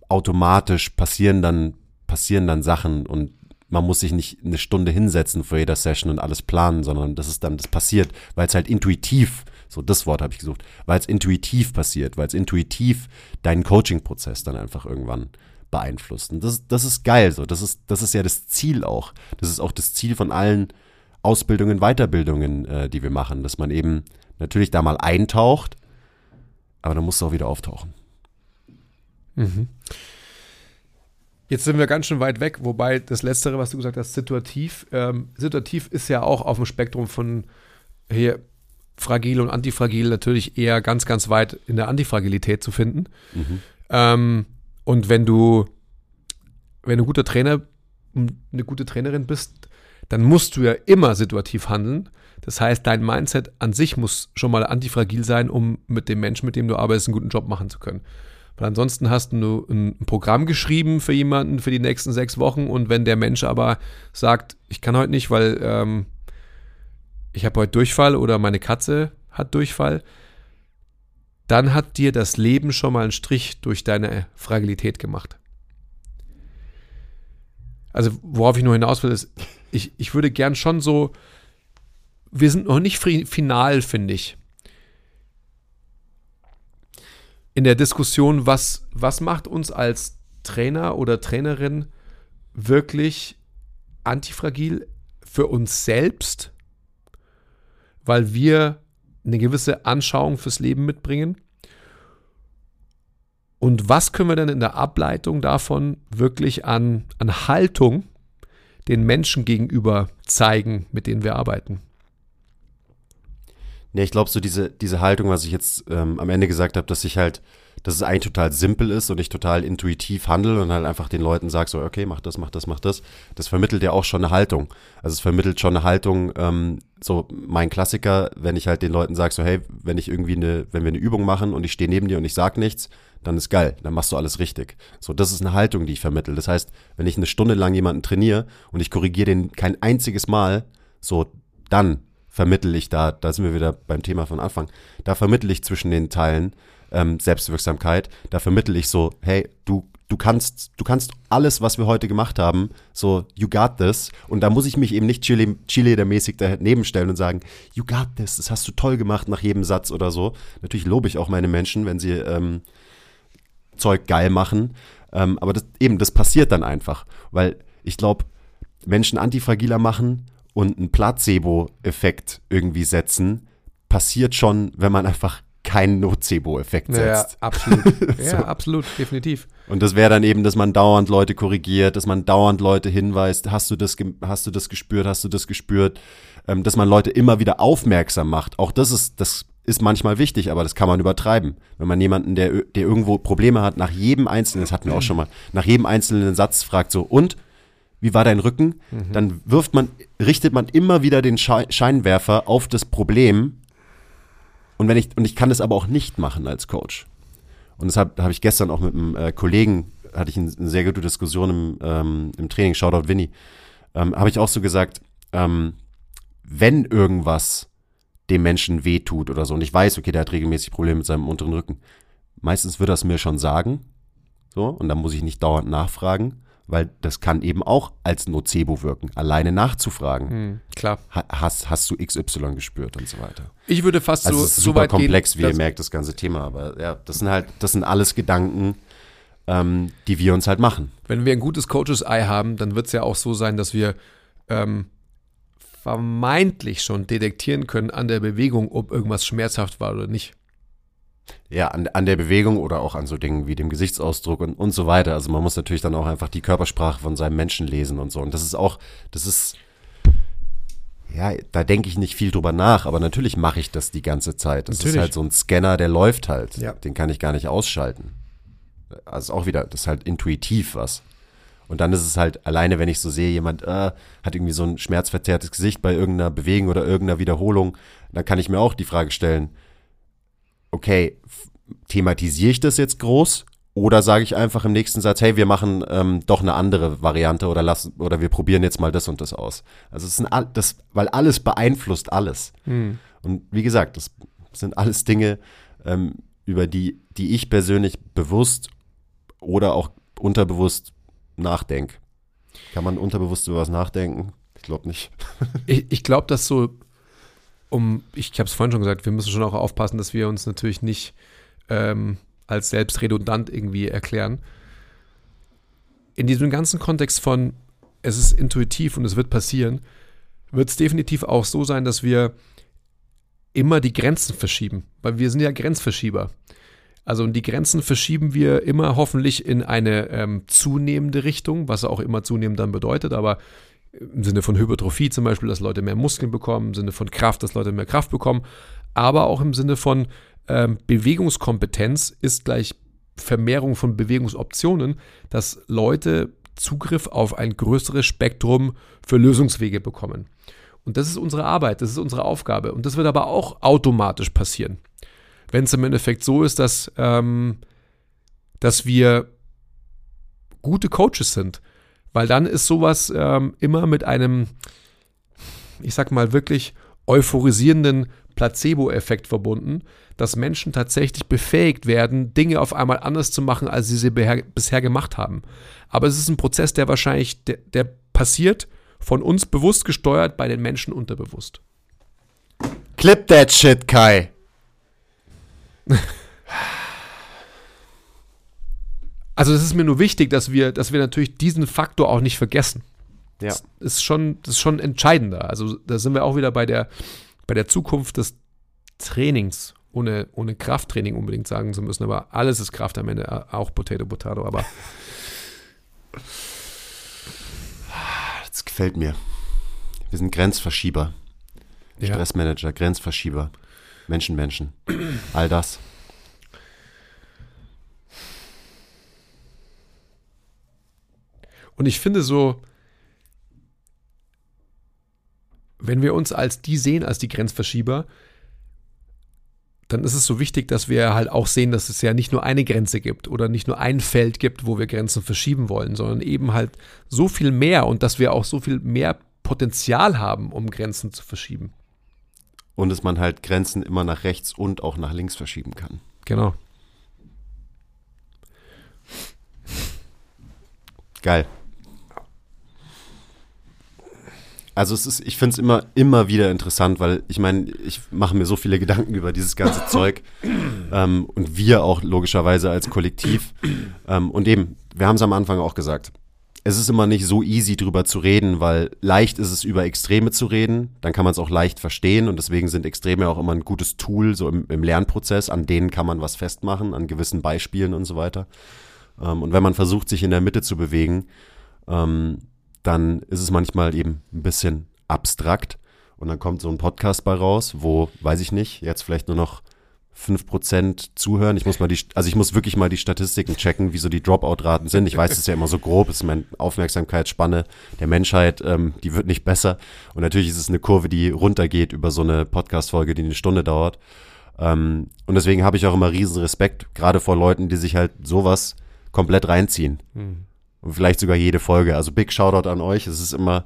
automatisch passieren dann, passieren dann Sachen und man muss sich nicht eine Stunde hinsetzen vor jeder Session und alles planen, sondern das ist dann, das passiert, weil es halt intuitiv, so das Wort habe ich gesucht, weil es intuitiv passiert, weil es intuitiv deinen Coaching-Prozess dann einfach irgendwann beeinflusst. Und das, das ist geil, so. Das ist, das ist ja das Ziel auch. Das ist auch das Ziel von allen Ausbildungen, Weiterbildungen, äh, die wir machen, dass man eben natürlich da mal eintaucht, aber dann musst du auch wieder auftauchen. Mhm. Jetzt sind wir ganz schön weit weg, wobei das Letztere, was du gesagt hast, situativ. Ähm, situativ ist ja auch auf dem Spektrum von hier fragil und antifragil natürlich eher ganz, ganz weit in der Antifragilität zu finden. Mhm. Ähm, und wenn du, wenn du ein guter Trainer, eine gute Trainerin bist, dann musst du ja immer situativ handeln. Das heißt, dein Mindset an sich muss schon mal antifragil sein, um mit dem Menschen, mit dem du arbeitest, einen guten Job machen zu können. Weil ansonsten hast du ein Programm geschrieben für jemanden für die nächsten sechs Wochen und wenn der Mensch aber sagt, ich kann heute nicht, weil ähm, ich habe heute Durchfall oder meine Katze hat Durchfall, dann hat dir das Leben schon mal einen Strich durch deine Fragilität gemacht. Also worauf ich nur hinaus will, ist, ich, ich würde gern schon so wir sind noch nicht final, finde ich. In der Diskussion, was, was macht uns als Trainer oder Trainerin wirklich antifragil für uns selbst, weil wir eine gewisse Anschauung fürs Leben mitbringen. Und was können wir denn in der Ableitung davon wirklich an, an Haltung den Menschen gegenüber zeigen, mit denen wir arbeiten? Nee, ich glaube, so diese, diese Haltung, was ich jetzt ähm, am Ende gesagt habe, dass ich halt, dass es eigentlich total simpel ist und ich total intuitiv handle und halt einfach den Leuten sage, so, okay, mach das, mach das, mach das. Das vermittelt ja auch schon eine Haltung. Also es vermittelt schon eine Haltung, ähm, so mein Klassiker, wenn ich halt den Leuten sage, so, hey, wenn ich irgendwie eine, wenn wir eine Übung machen und ich stehe neben dir und ich sag nichts, dann ist geil, dann machst du alles richtig. So, das ist eine Haltung, die ich vermittel. Das heißt, wenn ich eine Stunde lang jemanden trainiere und ich korrigiere den kein einziges Mal, so, dann vermittel ich da, da sind wir wieder beim Thema von Anfang, da vermittel ich zwischen den Teilen ähm, Selbstwirksamkeit, da vermittel ich so, hey, du, du kannst, du kannst alles, was wir heute gemacht haben, so, you got this. Und da muss ich mich eben nicht Chile-mäßig daneben stellen und sagen, you got this, das hast du toll gemacht nach jedem Satz oder so. Natürlich lobe ich auch meine Menschen, wenn sie ähm, Zeug geil machen. Ähm, aber das, eben, das passiert dann einfach, weil ich glaube, Menschen antifragiler machen und einen Placebo-Effekt irgendwie setzen, passiert schon, wenn man einfach keinen Nocebo-Effekt setzt. <laughs> Ja, absolut. Ja, absolut, definitiv. Und das wäre dann eben, dass man dauernd Leute korrigiert, dass man dauernd Leute hinweist, hast du das, hast du das gespürt, hast du das gespürt, ähm, dass man Leute immer wieder aufmerksam macht. Auch das ist, das ist manchmal wichtig, aber das kann man übertreiben. Wenn man jemanden, der, der irgendwo Probleme hat, nach jedem einzelnen, das hatten wir auch schon mal, nach jedem einzelnen Satz fragt so, und wie war dein Rücken? Mhm. Dann wirft man, richtet man immer wieder den Scheinwerfer auf das Problem. Und wenn ich, und ich kann das aber auch nicht machen als Coach. Und deshalb habe ich gestern auch mit einem äh, Kollegen, hatte ich eine, eine, sehr gute Diskussion im, ähm, im Training, Shoutout Winnie, ähm, habe ich auch so gesagt, ähm, wenn irgendwas dem Menschen wehtut oder so, und ich weiß, okay, der hat regelmäßig Probleme mit seinem unteren Rücken, meistens wird er es mir schon sagen, so, und dann muss ich nicht dauernd nachfragen weil das kann eben auch als Nocebo wirken, alleine nachzufragen. Hm, klar. hast, hast du XY gespürt und so weiter. Ich würde fast also so, es ist super komplex, gehen, wie ihr merkt, das ganze Thema. Aber ja, das sind halt, das sind alles Gedanken, ähm, die wir uns halt machen. Wenn wir ein gutes Coaches-Eye haben, dann wird es ja auch so sein, dass wir ähm, vermeintlich schon detektieren können an der Bewegung, ob irgendwas schmerzhaft war oder nicht ja, an, an der Bewegung oder auch an so Dingen wie dem Gesichtsausdruck und, und so weiter. Also man muss natürlich dann auch einfach die Körpersprache von seinem Menschen lesen und so. Und das ist auch, das ist, ja, da denke ich nicht viel drüber nach, aber natürlich mache ich das die ganze Zeit. Das natürlich. ist halt so ein Scanner, der läuft halt. Ja. Den kann ich gar nicht ausschalten. Also auch wieder, das ist halt intuitiv was. Und dann ist es halt alleine, wenn ich so sehe, jemand äh, hat irgendwie so ein schmerzverzerrtes Gesicht bei irgendeiner Bewegung oder irgendeiner Wiederholung, dann kann ich mir auch die Frage stellen, okay, thematisiere ich das jetzt groß oder sage ich einfach im nächsten Satz, hey, wir machen ähm, doch eine andere Variante oder lassen oder wir probieren jetzt mal das und das aus. Also es sind all, das, weil alles beeinflusst alles. Mhm. Und wie gesagt, das sind alles Dinge, ähm, über die, die ich persönlich bewusst oder auch unterbewusst nachdenke. Kann man unterbewusst über was nachdenken? Ich glaube nicht. ich ich glaube, dass so um, ich habe es vorhin schon gesagt, wir müssen schon auch aufpassen, dass wir uns natürlich nicht ähm, als selbstredundant irgendwie erklären. In diesem ganzen Kontext von, es ist intuitiv und es wird passieren, wird es definitiv auch so sein, dass wir immer die Grenzen verschieben, weil wir sind ja Grenzverschieber. Also die Grenzen verschieben wir immer hoffentlich in eine ähm, zunehmende Richtung, was auch immer zunehmend dann bedeutet, aber im Sinne von Hypertrophie zum Beispiel, dass Leute mehr Muskeln bekommen, im Sinne von Kraft, dass Leute mehr Kraft bekommen, aber auch im Sinne von ähm, Bewegungskompetenz ist gleich Vermehrung von Bewegungsoptionen, dass Leute Zugriff auf ein größeres Spektrum für Lösungswege bekommen. Und das ist unsere Arbeit, das ist unsere Aufgabe. Und das wird aber auch automatisch passieren. Wenn es im Endeffekt so ist, dass, ähm, dass wir gute Coaches sind, weil dann ist sowas ähm, immer mit einem, ich sag mal, wirklich euphorisierenden Placebo-Effekt verbunden, dass Menschen tatsächlich befähigt werden, Dinge auf einmal anders zu machen, als sie sie bisher gemacht haben. Aber es ist ein Prozess, der wahrscheinlich, der, der passiert von uns bewusst gesteuert, bei den Menschen unterbewusst. Clip that shit, Kai. <laughs> Also es ist mir nur wichtig, dass wir, dass wir natürlich diesen Faktor auch nicht vergessen. Ja. Das ist schon, das ist schon entscheidender. Also da sind wir auch wieder bei der, bei der Zukunft des Trainings, ohne, ohne Krafttraining unbedingt sagen zu müssen, aber alles ist Kraft am Ende, auch Potato Potato, aber das gefällt mir. Wir sind Grenzverschieber. Ja. Stressmanager, Grenzverschieber. Menschen, Menschen. All das. Und ich finde so, wenn wir uns als die sehen, als die Grenzverschieber, dann ist es so wichtig, dass wir halt auch sehen, dass es ja nicht nur eine Grenze gibt oder nicht nur ein Feld gibt, wo wir Grenzen verschieben wollen, sondern eben halt so viel mehr und dass wir auch so viel mehr Potenzial haben, um Grenzen zu verschieben. Und dass man halt Grenzen immer nach rechts und auch nach links verschieben kann. Genau. Geil. Also es ist, ich finde es immer, immer wieder interessant, weil ich meine, ich mache mir so viele Gedanken über dieses ganze <laughs> Zeug ähm, und wir auch logischerweise als Kollektiv. Ähm, und eben, wir haben es am Anfang auch gesagt, es ist immer nicht so easy drüber zu reden, weil leicht ist es über Extreme zu reden, dann kann man es auch leicht verstehen und deswegen sind Extreme auch immer ein gutes Tool so im, im Lernprozess, an denen kann man was festmachen, an gewissen Beispielen und so weiter. Ähm, und wenn man versucht, sich in der Mitte zu bewegen, ähm, dann ist es manchmal eben ein bisschen abstrakt. Und dann kommt so ein Podcast bei raus, wo, weiß ich nicht, jetzt vielleicht nur noch 5% zuhören. Ich muss mal die, also ich muss wirklich mal die Statistiken checken, wie so die Dropout-Raten sind. Ich weiß, es ist ja immer so grob, ist meine Aufmerksamkeitsspanne der Menschheit, ähm, die wird nicht besser. Und natürlich ist es eine Kurve, die runtergeht über so eine Podcast-Folge, die eine Stunde dauert. Ähm, und deswegen habe ich auch immer riesen Respekt, gerade vor Leuten, die sich halt sowas komplett reinziehen. Mhm. Und vielleicht sogar jede Folge. Also Big Shoutout an euch. Es ist immer,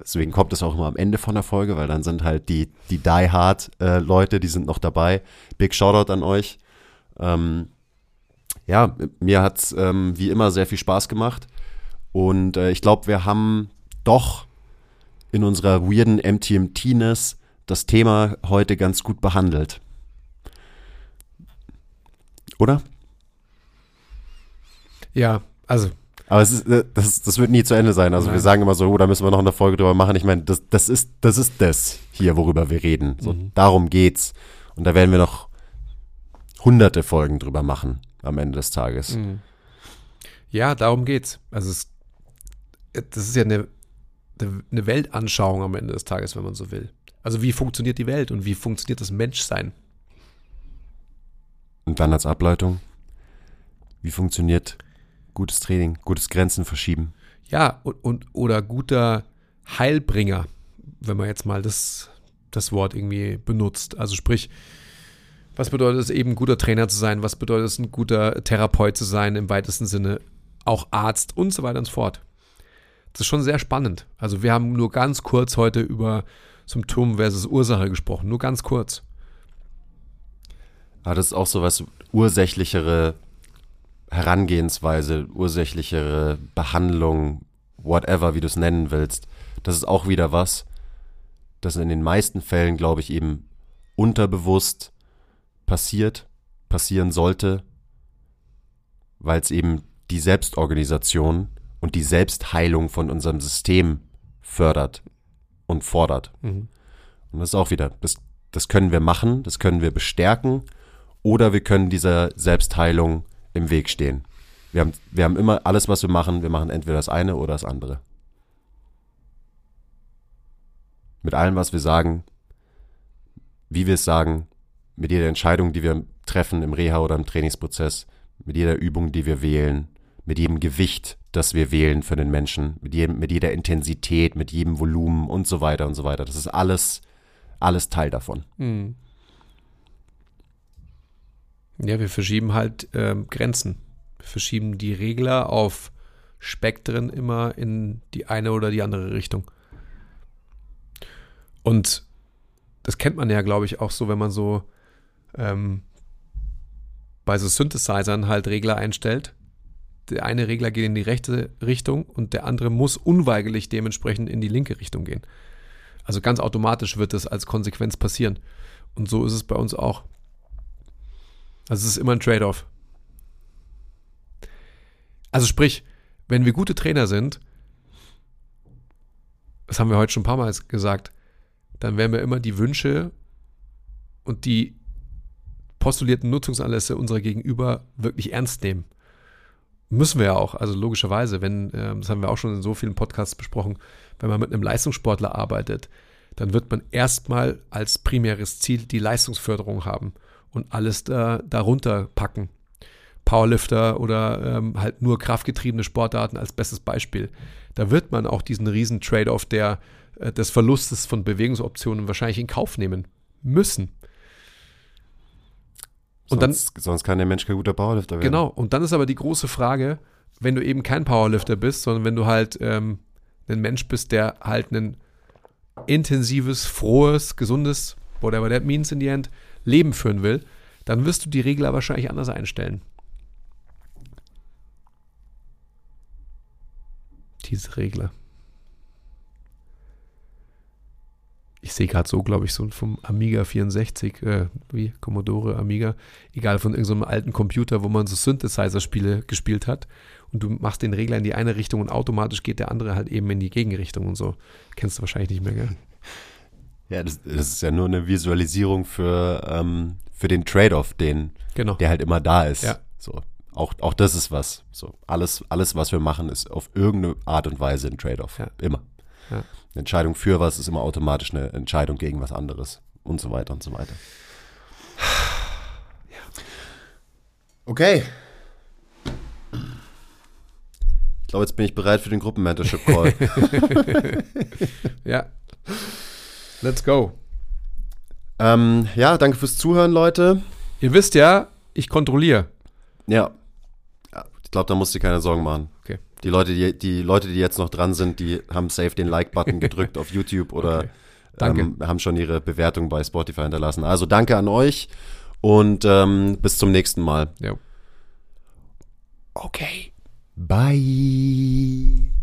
deswegen kommt es auch immer am Ende von der Folge, weil dann sind halt die, die Die Hard äh, Leute, die sind noch dabei. Big Shoutout an euch. Ähm, ja, mir hat es ähm, wie immer sehr viel Spaß gemacht. Und äh, ich glaube, wir haben doch in unserer weirden MTMT-ness das Thema heute ganz gut behandelt. Oder? Ja, also aber es ist, äh, das, das wird nie zu Ende sein. Also Nein. wir sagen immer so, oh, da müssen wir noch eine Folge drüber machen. Ich meine, das, das, ist, das ist das hier, worüber wir reden. So, mhm. Darum geht's. Und da werden wir noch hunderte Folgen drüber machen am Ende des Tages. Mhm. Ja, darum geht's. Also es, das ist ja eine, eine Weltanschauung am Ende des Tages, wenn man so will. Also wie funktioniert die Welt und wie funktioniert das Menschsein? Und dann als Ableitung, wie funktioniert Gutes Training, gutes Grenzen verschieben. Ja, und, und oder guter Heilbringer, wenn man jetzt mal das, das Wort irgendwie benutzt. Also sprich, was bedeutet es eben, ein guter Trainer zu sein? Was bedeutet es, ein guter Therapeut zu sein im weitesten Sinne? Auch Arzt und so weiter und so fort. Das ist schon sehr spannend. Also wir haben nur ganz kurz heute über Symptom versus Ursache gesprochen. Nur ganz kurz. Ah, das ist auch so was ursächlichere Herangehensweise, ursächlichere Behandlung, whatever, wie du es nennen willst, das ist auch wieder was, das in den meisten Fällen, glaube ich, eben unterbewusst passiert, passieren sollte, weil es eben die Selbstorganisation und die Selbstheilung von unserem System fördert und fordert. Mhm. Und das ist auch wieder, das, das können wir machen, das können wir bestärken oder wir können dieser Selbstheilung im Weg stehen. Wir haben, wir haben immer alles, was wir machen, wir machen entweder das eine oder das andere. Mit allem, was wir sagen, wie wir es sagen, mit jeder Entscheidung, die wir treffen im Reha oder im Trainingsprozess, mit jeder Übung, die wir wählen, mit jedem Gewicht, das wir wählen für den Menschen, mit, jedem, mit jeder Intensität, mit jedem Volumen und so weiter und so weiter. Das ist alles, alles Teil davon. Mhm. Ja, wir verschieben halt ähm, Grenzen. Wir verschieben die Regler auf Spektren immer in die eine oder die andere Richtung. Und das kennt man ja, glaube ich, auch so, wenn man so ähm, bei so Synthesizern halt Regler einstellt. Der eine Regler geht in die rechte Richtung und der andere muss unweigerlich dementsprechend in die linke Richtung gehen. Also ganz automatisch wird das als Konsequenz passieren. Und so ist es bei uns auch. Also es ist immer ein Trade-off. Also sprich, wenn wir gute Trainer sind, das haben wir heute schon ein paar Mal gesagt, dann werden wir immer die Wünsche und die postulierten Nutzungsanlässe unserer Gegenüber wirklich ernst nehmen. Müssen wir ja auch, also logischerweise, wenn, äh, das haben wir auch schon in so vielen Podcasts besprochen, wenn man mit einem Leistungssportler arbeitet, dann wird man erstmal als primäres Ziel die Leistungsförderung haben und alles da, darunter packen. Powerlifter oder ähm, halt nur kraftgetriebene Sportarten als bestes Beispiel. Da wird man auch diesen riesen Trade-off der, äh, des Verlustes von Bewegungsoptionen wahrscheinlich in Kauf nehmen müssen. Und sonst, dann, sonst kann der Mensch kein guter Powerlifter werden. Genau, und dann ist aber die große Frage, wenn du eben kein Powerlifter bist, sondern wenn du halt ähm, ein Mensch bist, der halt ein intensives, frohes, gesundes, whatever that means in the end, Leben führen will, dann wirst du die Regler wahrscheinlich anders einstellen. Diese Regler. ich sehe gerade so, glaube ich, so vom Amiga 64, äh, wie Commodore Amiga, egal von irgendeinem alten Computer, wo man so Synthesizer-Spiele gespielt hat und du machst den Regler in die eine Richtung und automatisch geht der andere halt eben in die Gegenrichtung und so. Kennst du wahrscheinlich nicht mehr, gell? <laughs> Ja, das, das ist ja nur eine Visualisierung für, ähm, für den Trade-off, den, genau. der halt immer da ist. Ja. So. Auch, auch das ist was. So, alles, alles, was wir machen, ist auf irgendeine Art und Weise ein Trade-off. Ja. Immer. Ja. Eine Entscheidung für was ist immer automatisch eine Entscheidung gegen was anderes und so weiter und so weiter. Ja. Okay. Ich glaube, jetzt bin ich bereit für den Gruppenmentorship-Call. <laughs> ja. Let's go. Ähm, ja, danke fürs Zuhören, Leute. Ihr wisst ja, ich kontrolliere. Ja. ich glaube, da musst du dir keine Sorgen machen. Okay. Die Leute, die, die Leute, die jetzt noch dran sind, die haben safe den Like-Button <laughs> gedrückt auf YouTube oder Okay. Ähm, haben schon ihre Bewertung bei Spotify hinterlassen. Also danke an euch und ähm, bis zum nächsten Mal. Ja. Okay. Bye.